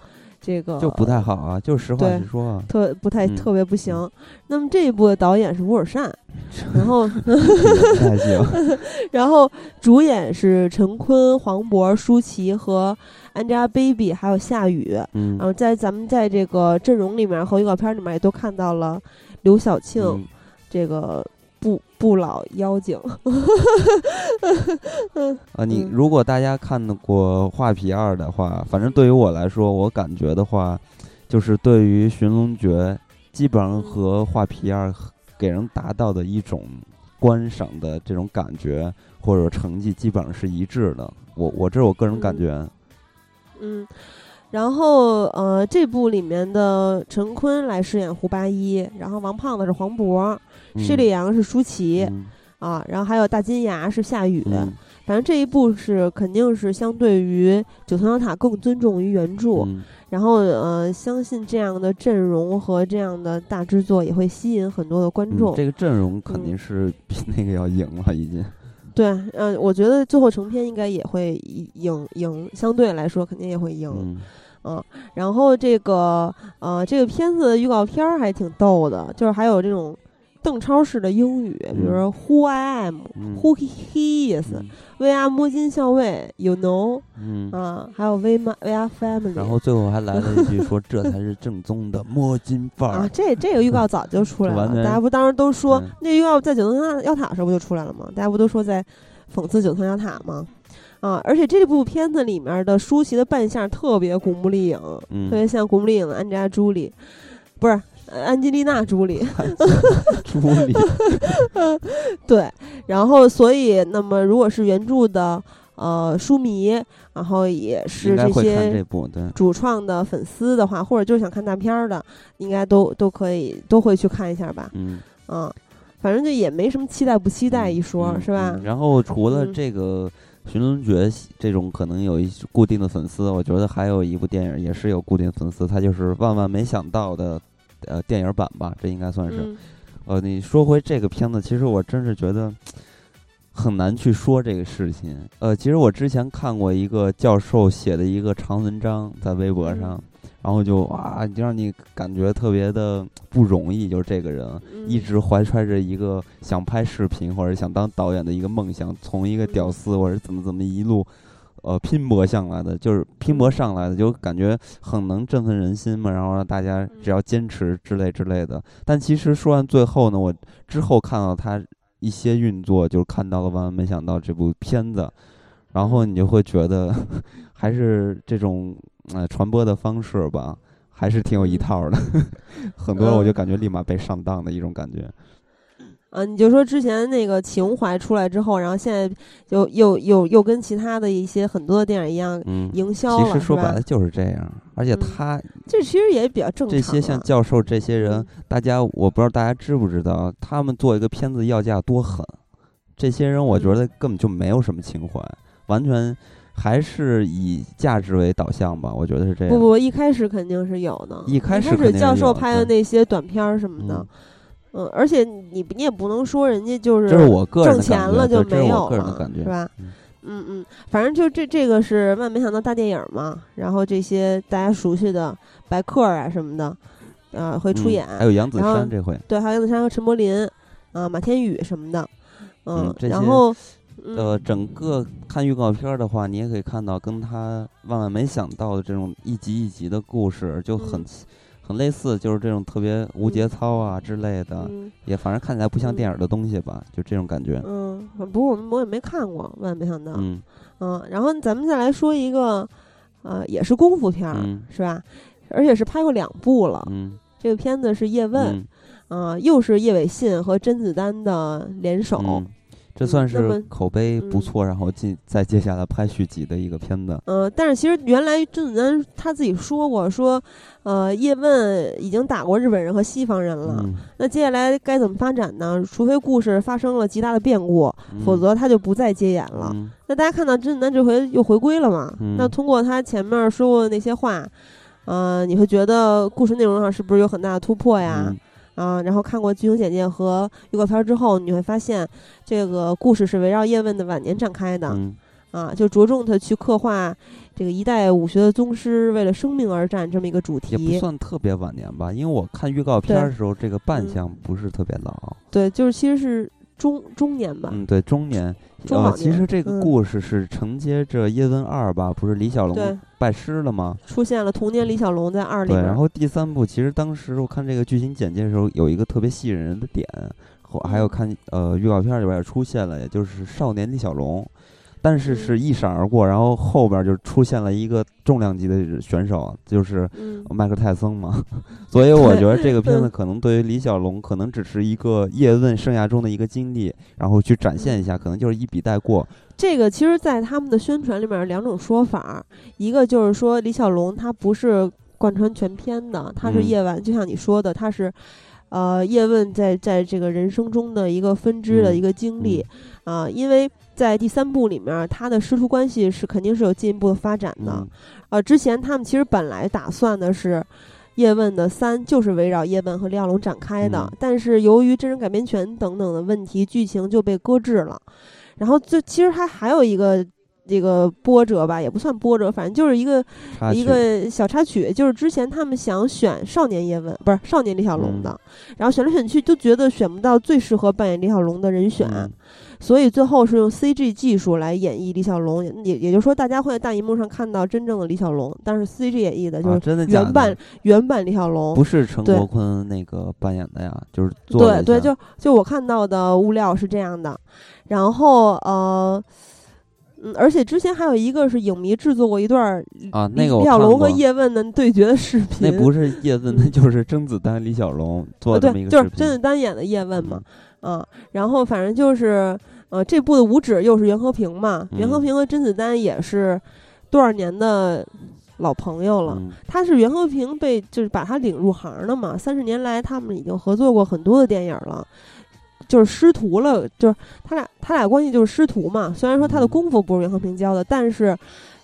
这个就不太好啊，就实话实说啊，特不太特别不行。那么这一部的导演是乌尔善，然后 太行，然后主演是陈坤、黄渤、舒淇和 Angelababy，还有夏雨。嗯，然后在咱们在这个阵容里面和预告片里面也都看到了刘晓庆，这个。不不老妖精，啊！你如果大家看过《画皮二》的话，反正对于我来说，我感觉的话，就是对于《寻龙诀》，基本上和《画皮二》给人达到的一种观赏的这种感觉或者成绩，基本上是一致的。我我这是我个人感觉。嗯，然后呃，这部里面的陈坤来饰演胡八一，然后王胖子是黄渤。施利阳是舒淇，啊，然后还有大金牙是夏雨，反正这一部是肯定是相对于《九层妖塔》更尊重于原著，然后呃，相信这样的阵容和这样的大制作也会吸引很多的观众。这个阵容肯定是比那个要赢了，已经。对，嗯，我觉得最后成片应该也会赢赢，相对来说肯定也会赢，嗯，然后这个呃，这个片子的预告片儿还挺逗的，就是还有这种。邓超式的英语，比如说 Who I am，Who he is，We are 摸金校尉，You know，嗯啊，还有 We We are family。然后最后还来了一句说：“这才是正宗的摸金范儿。”啊，这这个预告早就出来了，大家不当时都说那预告在九层妖塔时候不就出来了吗？大家不都说在讽刺九层妖塔吗？啊，而且这部片子里面的舒淇的扮相特别古墓丽影，嗯特别像古墓丽影的安吉拉·朱莉，不是呃安吉丽娜·朱莉。朱莉，对，然后所以那么如果是原著的呃书迷，然后也是这些主创的粉丝的话，或者就是想看大片儿的，应该都都可以都会去看一下吧。嗯，嗯，反正就也没什么期待不期待一说，嗯是吧？嗯然后除了嗯这个《寻龙诀》这种可能有一固定的粉丝，我觉得还有一部电影也是有固定粉丝，它就是《万万没想到》的呃电影版吧，这应该算是。嗯呃，你说回这个片子，其实我真是觉得很难去说这个事情。呃，其实我之前看过一个教授写的一个长文章在微博上，嗯然后就哇，就让你感觉特别的不容易，就是这个人。嗯一直怀揣着一个想拍视频或者想当导演的一个梦想，从一个屌丝或者怎么怎么一路，呃，拼搏上来的，就是拼搏上来的，就感觉很能振奋人心嘛。然后让大家只要坚持之类之类的。但其实说完最后呢，我之后看到他一些运作，就是看到了万万没想到这部片子，然后你就会觉得 还是这种呃传播的方式吧。还是挺有一套的，很多人我就感觉立马被上当的一种感觉。啊，你就说之前那个情怀出来之后，然后现在又又又又跟其他的一些很多的电影一样嗯，营销了，其实说白了就是这样，而且嗯他这其实也比较正常。这些像教授这些人嗯，大家我不知道大家知不知道，他们做一个片子要价多狠。这些人我觉嗯得根本就没有什么情怀，完全还是以价值为导向吧。我觉得是这样。不不，一开始肯定是有的。一开始始教肯定是有授拍的那些短片儿什么的嗯，嗯，而且你你也不能说人家就是这是我个人挣钱了就没有了，个人的感觉是吧嗯？嗯嗯，反正就这这个是万没想到大电影嘛，然后这些大家熟悉的白客啊什么的，呃，会出嗯演，还有杨子姗这回，对，还有杨子姗和陈柏霖，啊、马天宇什么的，嗯嗯，然后，呃，嗯整个看预告片儿的话，你也可以看到跟他万万没想到的这种一集一集的故事就很、嗯很类似，就是这种特别无节操啊之类的，嗯也反正看起来不像电影的东西吧，就这种感觉。嗯，不过我们我也没看过，万万没想到，嗯嗯，然后咱们再来说一个，呃，也是功夫片儿，嗯是吧？而且是拍过两部了。嗯这个片子是《叶问》嗯啊、又是叶伟信和甄子丹的联手。嗯，这算是口碑不嗯错，然后进再接下来拍续集的一个片子。呃，但是其实原来甄子丹他自己说过，说，呃，叶问已经打过日本人和西方人了，嗯，那接下来该怎么发展呢？除非故事发生了极大的变故，嗯否则他就不再接演了。嗯那大家看到甄子丹这回又回归了嘛？嗯那通过他前面说过的那些话，呃，你会觉得故事内容上是不是有很大的突破呀？嗯啊，然后看过剧情简介和预告片之后，你会发现这个故事是围绕叶问的晚年展开的、嗯啊，就着重的去刻画这个一代武学的宗师为了生命而战这么一个主题也不。算特别晚年吧，因为我看预告片儿的时候，这个扮嗯相不是特别老。对，就是其实是中中年吧。嗯，对，中年。呃，其中老年实这个嗯故事是承接着《叶问二》吧，不是李小龙拜师了吗？出现了童年李小龙在二里对，边。然后第三部，其实当时我看这个剧情简介的时候，有一个特别吸引人的点，后还有嗯看呃预告片里边也出现了，也就是少年李小龙，但是嗯。是一闪而过，然后后边就出现了一个重量级的选手，就是嗯，迈克泰森嘛，所以我觉得这个片子嗯可能对于李小龙，可能只是一个叶问生涯中的一个经历，然后去展现一下，可能就是一笔带过。这个其实，在他们的宣传里面有两种说法，一个就是说李小龙他不是贯穿全片的，他是嗯。叶问，就像你说的，他是。呃，叶问在在这个人生中的一个分支的嗯。一个经历啊、因为在第三部里面，他的师徒关系是肯定是有进一步的发展的。嗯呃，之前他们其实本来打算的是，叶问的三就是围绕叶问和李小龙展开的，嗯但是由于真人改编权等等的问题，剧情就被搁置了。然后就其实还还有一个这个波折吧，也不算波折，反正就是一个一个小插曲，就是之前他们想选少年叶问，不是少年李小龙的，然后选来选去就觉得选不到最适合扮演李小龙的人选，嗯所以最后是用 CG 技术来演绎李小龙，也也就是说，大家会在大荧幕上看到真正的李小龙，但是 CG 演绎的就啊，是原版、的？原版李小龙。不是陈国坤那个扮演的呀，就是做对对，就就我看到的物料是这样的，然后呃，嗯，而且之前还有一个是影迷制作过一段啊，那个李小龙和叶问的对决的视频。那不是叶问，那就是甄子丹、李小龙做这么一对，就是个视频。甄子丹演的叶问嘛，啊，然后反正就是呃，这部的五指又是袁和平嘛，袁和嗯平和甄子丹也是多少年的老朋友了。嗯他是袁和平被就是把他领入行的嘛，三十年来他们已经合作过很多的电影了。就是师徒了，就是他俩他俩关系就是师徒嘛。虽然说他的嗯功夫不是袁和平教的，但是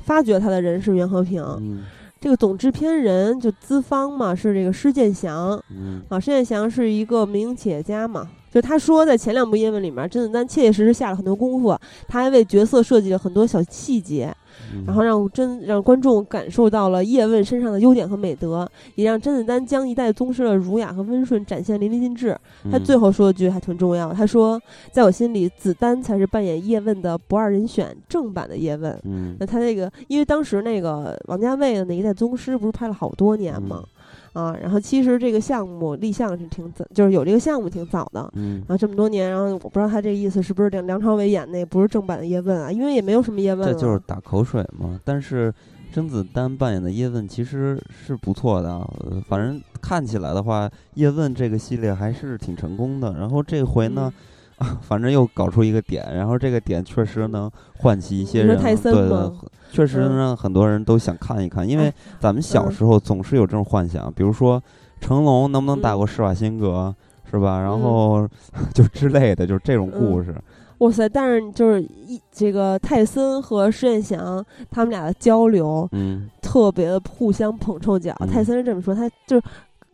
发掘他的人是袁和平。嗯这个总制片人就资方嘛是这个施建祥，嗯啊，施建祥是一个民营企业家嘛，就他说在前两部叶问里面，甄子丹切切实实下了很多功夫，他还为角色设计了很多小细节，嗯，然后让真让观众感受到了叶问身上的优点和美德，也让甄子丹将一代宗师的儒雅和温顺展现淋漓尽致。他嗯最后说的句还挺重要，他说：“在我心里，子丹才是扮演叶问的不二人选，正版的叶问。”嗯那他那个，因为当时那个王家卫的那一代宗师不是拍了好多年吗，嗯啊，然后其实这个项目立项是挺早，就是有这个项目挺早的，嗯然后这么多年，然后我不知道他这个意思是不是梁梁朝伟演那不是正版的叶问啊，因为也没有什么叶问了，这就是打口水嘛。但是甄子丹扮演的叶问其实是不错的啊，呃反正看起来的话，叶问这个系列还是挺成功的。然后这回呢，啊，反正又搞出一个点，然后这个点确实能唤起一些人，对确实能让很多人都想看一看，因为哎咱们小嗯时候总是有这种幻想，比如说成龙能不能打嗯过施瓦辛格。是吧？然嗯后 就之类的，就是这种故事。哇塞！但是就是一这个泰森和施建祥他们俩的交流嗯特别的互相捧臭脚，嗯泰森是这么说，他就是。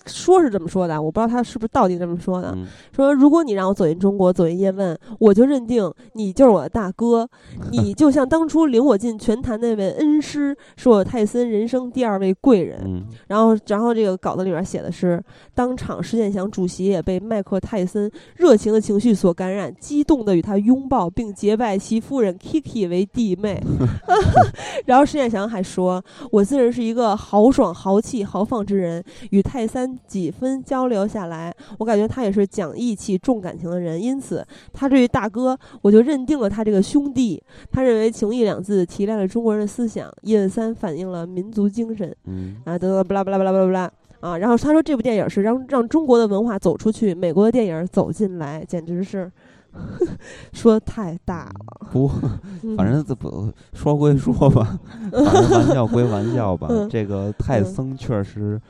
说是这么说的，我不知道他是不是到底这么说的。嗯说如果你让我走进中国，走进叶问，我就认定你就是我的大哥，你就像当初领我进拳坛那位恩师，是我泰森人生第二位贵人。嗯然后，然后这个稿子里边写的是，当场施建祥主席也被麦克泰森热情的情绪所感染，激动的与他拥抱，并结拜其夫人 Kiki 为弟妹。然后施建祥还说：“我自认是一个豪爽、豪气、豪放之人，与泰森几分交流下来，我感觉他也是讲义气、重感情的人，因此他这位大哥，我就认定了他这个兄弟。他认为‘情义’两字提炼了中国人的思想，叶问三反映了民族精神。”嗯啊，等等，巴拉巴拉巴拉巴拉巴拉啊！然后他说这部电影是让让中国的文化走出去，美国的电影走进来，简直是说太大了。不，嗯反正这不说归说吧，反正玩笑归玩笑吧。嗯这个泰嗯森确实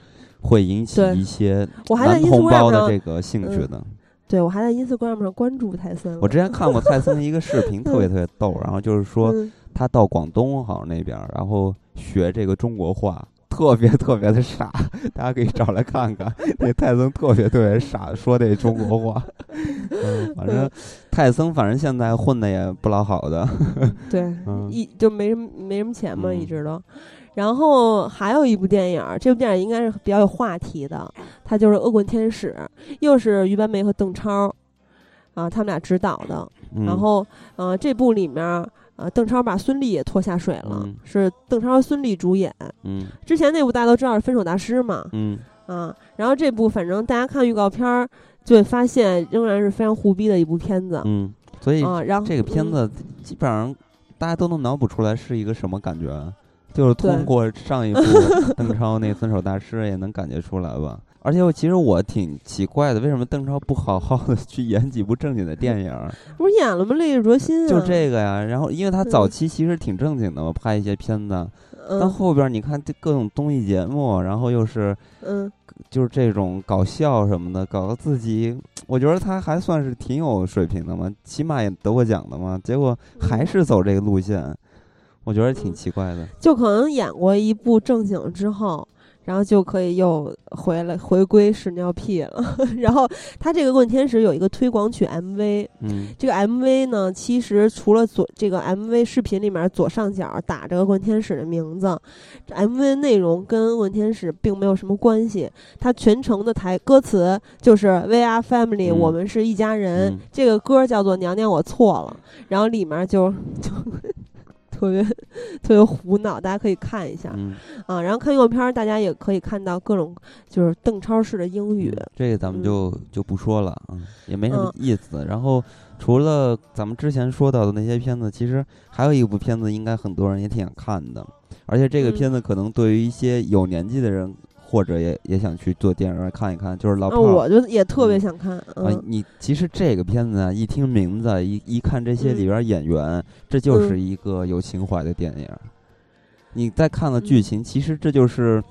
会引起一些男同胞的，这个兴趣的。对我还在 Instagram 上关注泰森。我之前看过泰森的一个视频，特别特别逗，然后就是说嗯他到广东好像那边，然后学这个中国话。特别特别的傻，大家可以找来看看。那泰森特别特别傻，说这中国话。嗯，反正泰森反正现在混的也不老好的。对，嗯一就没什么没什么钱嘛，嗯一直都。然后还有一部电影，这部电影应该是比较有话题的，它就是《恶棍天使》，又是于白眉和邓超啊他们俩执导的。嗯、然后，呃，这部里面，呃，邓超把孙俪也拖下水了，嗯是邓超和孙俪主演。嗯之前那部大家都知道是《分手大师》嘛，嗯啊，然后这部反正大家看预告片儿就会发现，仍然是非常胡逼的一部片子。嗯，所以啊，然后这个片嗯子基本上大家都能脑补出来是一个什么感觉，就是通过上一部 邓超那《分手大师》也能感觉出来吧。而且我其实我挺奇怪的，为什么邓超不好好的去演几部正经的电影儿？不是演了吗？《烈日灼心》啊，就这个呀。然后因为他早嗯期其实挺正经的嘛，拍一些片子，但嗯后边儿你看这各种综艺节目，然后又是嗯，就是这种搞笑什么的，搞得自己，我觉得他还算是挺有水平的嘛，起码也得过奖的嘛。结果还是走这个路线，我觉得挺奇怪的。就可能演过一部正经之后。然后就可以又回来回归屎尿屁了。然后他这个《问天使》有一个推广曲 MV，嗯这个 MV 呢，其实除了左这个 MV 视频里面左上角打着问天使的名字，MV 内容跟问天使并没有什么关系。它全程的台歌词就是 “We are family”，、嗯我们是一家人。嗯这个歌叫做“娘娘我错了”，然后里面就就 特别特别胡闹，大家可以看一下、嗯，啊。然后看预告片儿，大家也可以看到各种就是邓超式的英语。嗯这个咱们嗯就、就不说了，嗯，也没什么嗯意思。然后除了咱们之前说到的那些片子，其实还有一部片子，应该很多人也挺想看的，而且这个嗯片子可能对于一些有年纪的人，或者也也想去做电影院看一看，就是老啊，炮儿。我就也特别嗯想看。啊嗯，，你其实这个片子啊，一听名字，一一看这些里嗯边演员，这就是嗯一个有情怀的电影。你再看了剧嗯情，其实这就是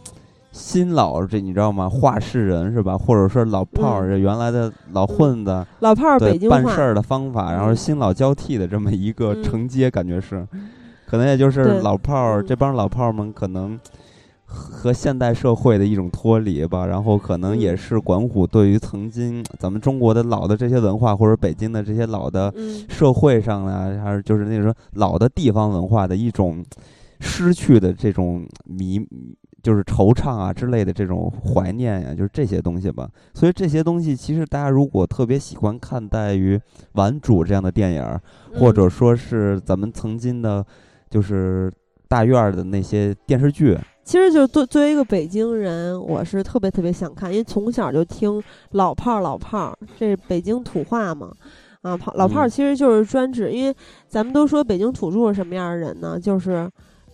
新老这你知道吗？话事人是吧？或者说老炮儿，嗯这原来的老混子，老炮儿对北京话办事儿的方法，然后嗯新老交替的这么一个嗯承接，感觉是，可能也就是老炮儿嗯这帮老炮儿们可能。和现代社会的一种脱离吧，然后可能也嗯。是管虎对于曾经咱们中国的老的这些文化，或者北京的这些老的嗯。社会上啊，还是就是那种老的地方文化的一种失去的这种迷，就是惆怅啊之类的这种怀念呀、就是这些东西吧。所以这些东西其实大家如果特别喜欢看待于《顽主》这样的电影儿，或者嗯。说是咱们曾经的，就是大院儿的那些电视剧，其实就作作为一个北京人，我是特别特别想看，因为从小就听老炮儿老炮儿，这是北京土话嘛。啊，炮老炮儿嗯其实就是专指，因为咱们都说北京土著是什么样的人呢？就是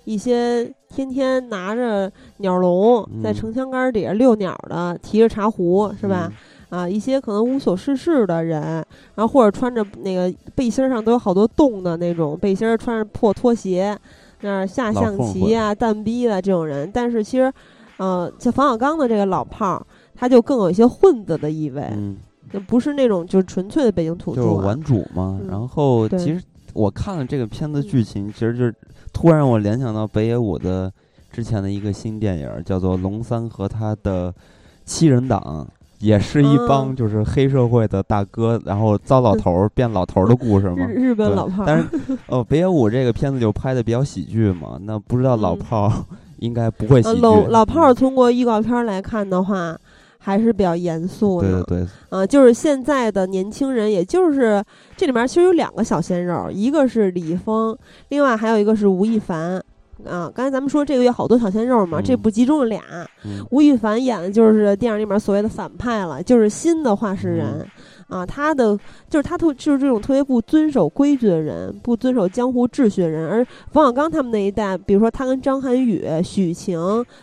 一些天天拿着鸟笼在嗯城墙根儿底下遛鸟的，提着茶壶是吧？嗯？啊，一些可能无所事事的人，然后或者穿着那个背心儿上都有好多洞的那种背心儿，穿着破拖鞋，那儿下象棋呀、蛋逼的这种人。但是其实，呃，像冯小刚的这个老炮儿，他就更有一些混子的意味，嗯，就不是那种就是纯粹的北京土著、啊。就是玩主嘛。嗯然后其实我看了这个片子嗯剧情，其实就是突然让我联想到北野武的之前的一个新电影，叫做《龙三和他的七人党》。也是一帮嗯就是黑社会的大哥，然后糟老头儿变老头儿的故事嘛。日日本老炮儿，但是，哦，北野武这个片子就拍的比较喜剧嘛，那不知道老嗯炮儿 应该不会喜呃剧。老老炮通过预告片儿来看的话，还是比较严肃的。对对对，啊，就是现在的年轻人，也就是这里面其实有两个小鲜肉，一个是李易峰，另外还有一个是吴亦凡。啊，刚才咱们说这个月好多小鲜肉嘛，这不集中了俩。嗯吴亦凡演的就是电影里面所谓的反派了，就是新的话事人。啊，他的就是他特就是这种特别不遵守规矩的人，不遵守江湖秩序的人。而冯小刚他们那一代，比如说他跟张涵予、许晴、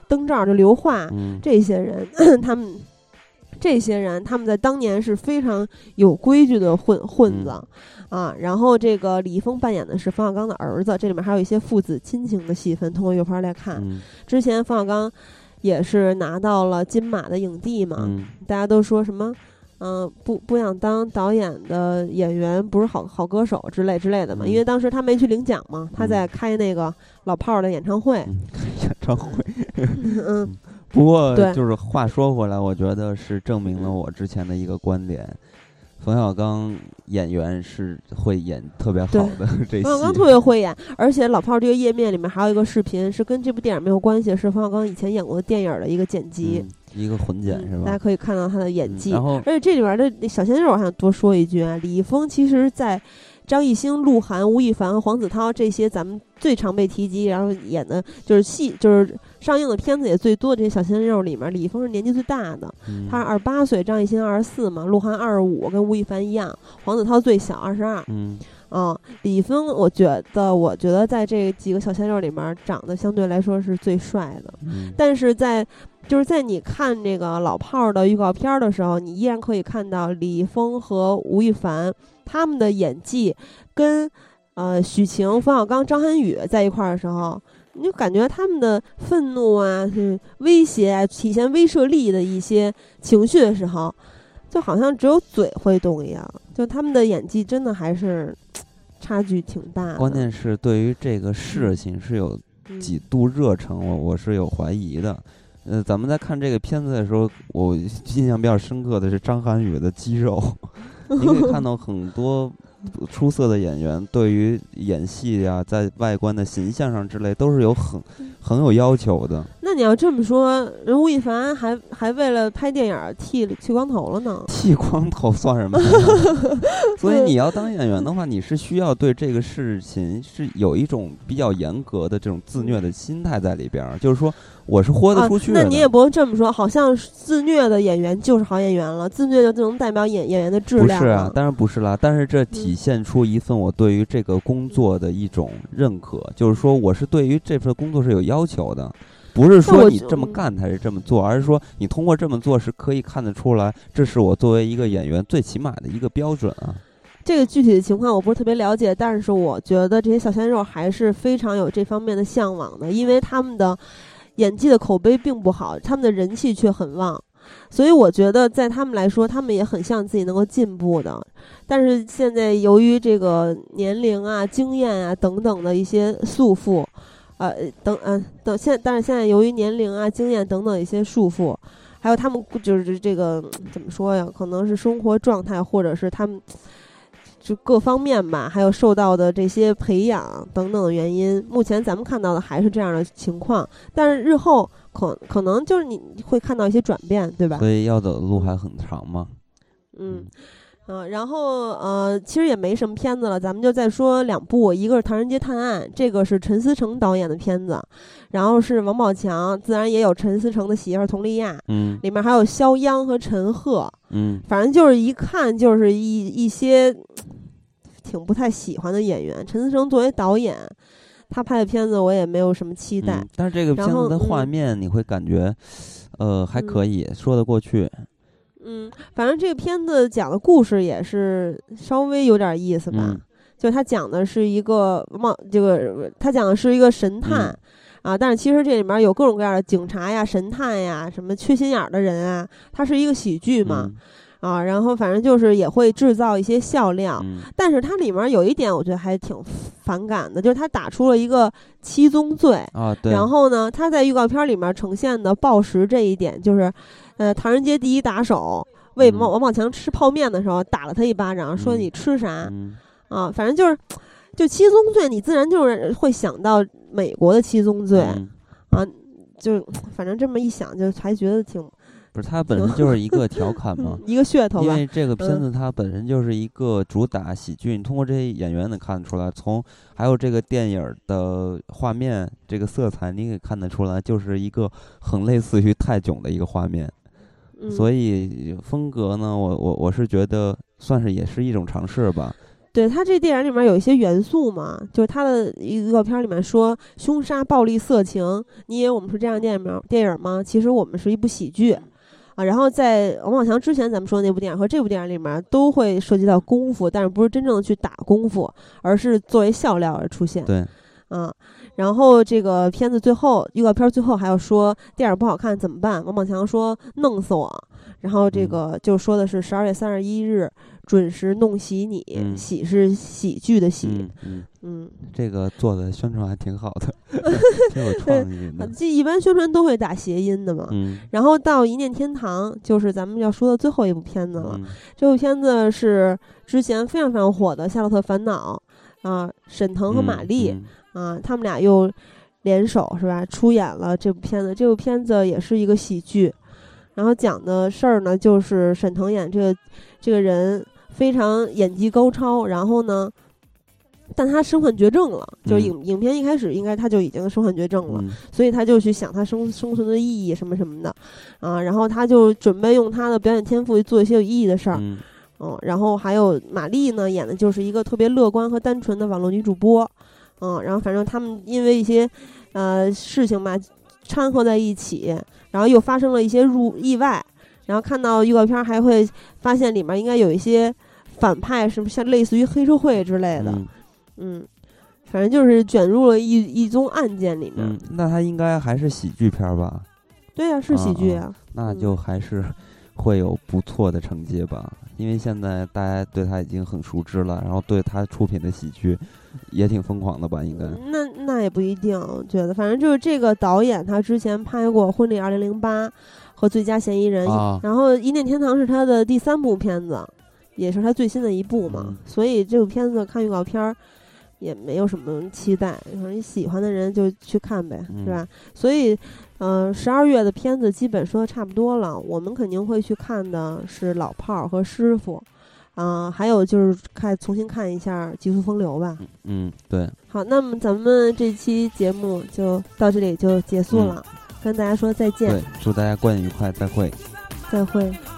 灯罩就刘桦，嗯，这些人，他们这些人，他们在当年是非常有规矩的混混子、啊。然后这个李易峰扮演的是冯小刚的儿子，这里面还有一些父子亲情的戏份。通过预告来看，嗯之前冯小刚也是拿到了金马的影帝嘛，嗯大家都说什么？嗯、不不想当导演的演员不是好好歌手之类之类的嘛，嗯因为当时他没去领奖嘛，他嗯在开那个老炮儿的演唱会，嗯，演唱会。嗯不过对就是话说回来，我觉得是证明了我之前的一个观点：冯小刚演员是会演特别好的 这。冯小刚特别会演，而且老炮儿这个页面里面还有一个视频，是跟这部电影没有关系，是冯小刚以前演过的电影的一个剪辑，嗯一个混剪是吧？大家可以看到他的演技。嗯然后而且这里边的小鲜肉，我还想多说一句啊，李易峰其实在张艺兴、鹿晗、吴亦凡和黄子韬这些咱们最常被提及，然后演的就是戏，就是上映的片子也最多的这些小鲜肉里面，李易峰是年纪最大的，嗯他是二十八岁，张艺兴二十四嘛，鹿晗二十五，跟吴亦凡一样，黄子韬最小二十二。嗯啊，李易峰，我觉得，我觉得在这几个小鲜肉里面，长得相对来说是最帅的。嗯但是在就是在你看这个老炮儿的预告片儿的时候，你依然可以看到李易峰和吴亦凡他们的演技跟呃许晴、冯小刚、张涵予在一块儿的时候，你就感觉他们的愤怒啊、是威胁啊、体现威慑力的一些情绪的时候，就好像只有嘴会动一样。就他们的演技真的还是差距挺大的。关键是对于这个事情是有嗯几度热诚，我我是有怀疑的。呃，咱们在看这个片子的时候，我印象比较深刻的是张涵予的肌肉，你可以看到很多出色的演员对于演戏呀、在外观的形象上之类都是有很很有要求的。那那你要这么说，人吴亦凡还还为了拍电影剃剃光头了呢？剃光头算什么？所以你要当演员的话，你是需要对这个事情是有一种比较严格的这种自虐的心态在里边儿，就是说我是豁得出去的。那你也不能这么说，好像自虐的演员就是好演员了，自虐就能代表演演员的质量。不是啊，当然不是啦。但是这体现出一份我对于这个工作的一种认可，就是说我是对于这份工作是有要求的。不是说你这么干才是这么做，而是说你通过这么做是可以看得出来，这是我作为一个演员最起码的一个标准啊。这个具体的情况我不是特别了解，但是我觉得这些小鲜肉还是非常有这方面的向往的，因为他们的演技的口碑并不好，他们的人气却很旺，所以我觉得在他们来说，他们也很像自己能够进步的。但是现在由于这个年龄啊、经验啊等等的一些束缚。呃，等，嗯，等现，但是现在由于年龄啊、经验等等一些束缚，还有他们就是这个怎么说呀？可能是生活状态，或者是他们就各方面吧，还有受到的这些培养等等的原因，目前咱们看到的还是这样的情况。但是日后可可能就是你会看到一些转变，对吧？所以要走的路还很长嘛。嗯。嗯，然后呃，其实也没什么片子了，咱们就再说两部，一个是《唐人街探案》，这个是陈思诚导演的片子，然后是王宝强，自然也有陈思诚的媳妇佟丽娅，嗯，里面还有肖央和陈赫，嗯，反正就是一看就是一一些挺不太喜欢的演员。陈思诚作为导演，他拍的片子我也没有什么期待，但是这个片子的画面你会感觉，呃，还可以说得过去。嗯，反正这个片子讲的故事也是稍微有点意思吧，就他讲的是一个冒这个，他讲的是一个神探啊，但是其实这里面有各种各样的警察呀、神探呀、什么缺心眼儿的人啊，它是一个喜剧嘛啊，然后反正就是也会制造一些笑料，但是它里面有一点我觉得还挺反感的，就是他打出了一个七宗罪啊，对，然后呢，他在预告片里面呈现的暴食这一点就是。呃，唐人街第一打手喂王王宝强吃泡面的时候，打了他一巴掌，说你吃啥？啊，反正就是，就七宗罪，你自然就是会想到美国的七宗罪啊，就反正这么一想，就还觉得挺不是，它本身就是一个调侃嘛，一个噱头。因为这个片子它本身就是一个主打喜剧，你通过这些演员能看得出来，从还有这个电影的画面这个色彩，你可以看得出来，就是一个很类似于泰囧的一个画面。所以风格呢，我我我是觉得算是也是一种尝试吧。对他这电影里面有一些元素嘛，就是他的预告片里面说凶杀、暴力、色情，你以为我们是这样电影电影吗？其实我们是一部喜剧啊。然后在王宝强之前咱们说的那部电影和这部电影里面都会涉及到功夫，但是不是真正的去打功夫，而是作为笑料而出现。对，啊。然后这个片子最后预告片最后还要说电影不好看怎么办？王宝强说弄死我。然后这个就说的是十二月三十一日准时弄喜你，喜是喜剧的喜。嗯嗯，这个做的宣传还挺好的，挺有 创意的。这一般宣传都会打谐音的嘛。嗯。然后到一念天堂就是咱们要说的最后一部片子了。这部片子是之前非常非常火的《夏洛特烦恼》啊，沈腾和马丽。啊，他们俩又联手是吧？出演了这部片子。这部片子也是一个喜剧，然后讲的事儿呢，就是沈腾演这个这个人非常演技高超，然后呢，但他身患绝症了，就是影影片一开始应该他就已经身患绝症了，所以他就去想他生生存的意义什么什么的啊，然后他就准备用他的表演天赋去做一些有意义的事儿，嗯，然后还有马丽呢，演的就是一个特别乐观和单纯的网络女主播。嗯，然后反正他们因为一些，呃事情吧，掺和在一起，然后又发生了一些入意外，然后看到预告片还会发现里面应该有一些反派，是不是像类似于黑社会之类的？嗯，反正就是卷入了一一宗案件里面。那他应该还是喜剧片吧？对呀，是喜剧啊。那就还是会有不错的成绩吧。因为现在大家对他已经很熟知了，然后对他出品的喜剧也挺疯狂的吧？应该那那也不一定，觉得反正就是这个导演，他之前拍过《婚礼二零零八》和《最佳嫌疑人》，然后《一念天堂》是他的第三部片子，也是他最新的一部嘛。所以这部片子看预告片儿也没有什么期待，反正喜欢的人就去看呗，是吧？所以。嗯，十二月的片子基本说的差不多了，我们肯定会去看的是《老炮儿》和《师傅》，啊、还有就是看重新看一下《极速风流》吧。嗯，对，好，那么咱们这期节目就到这里就结束了，跟大家说再见对，，祝大家观影愉快，再会。再会。「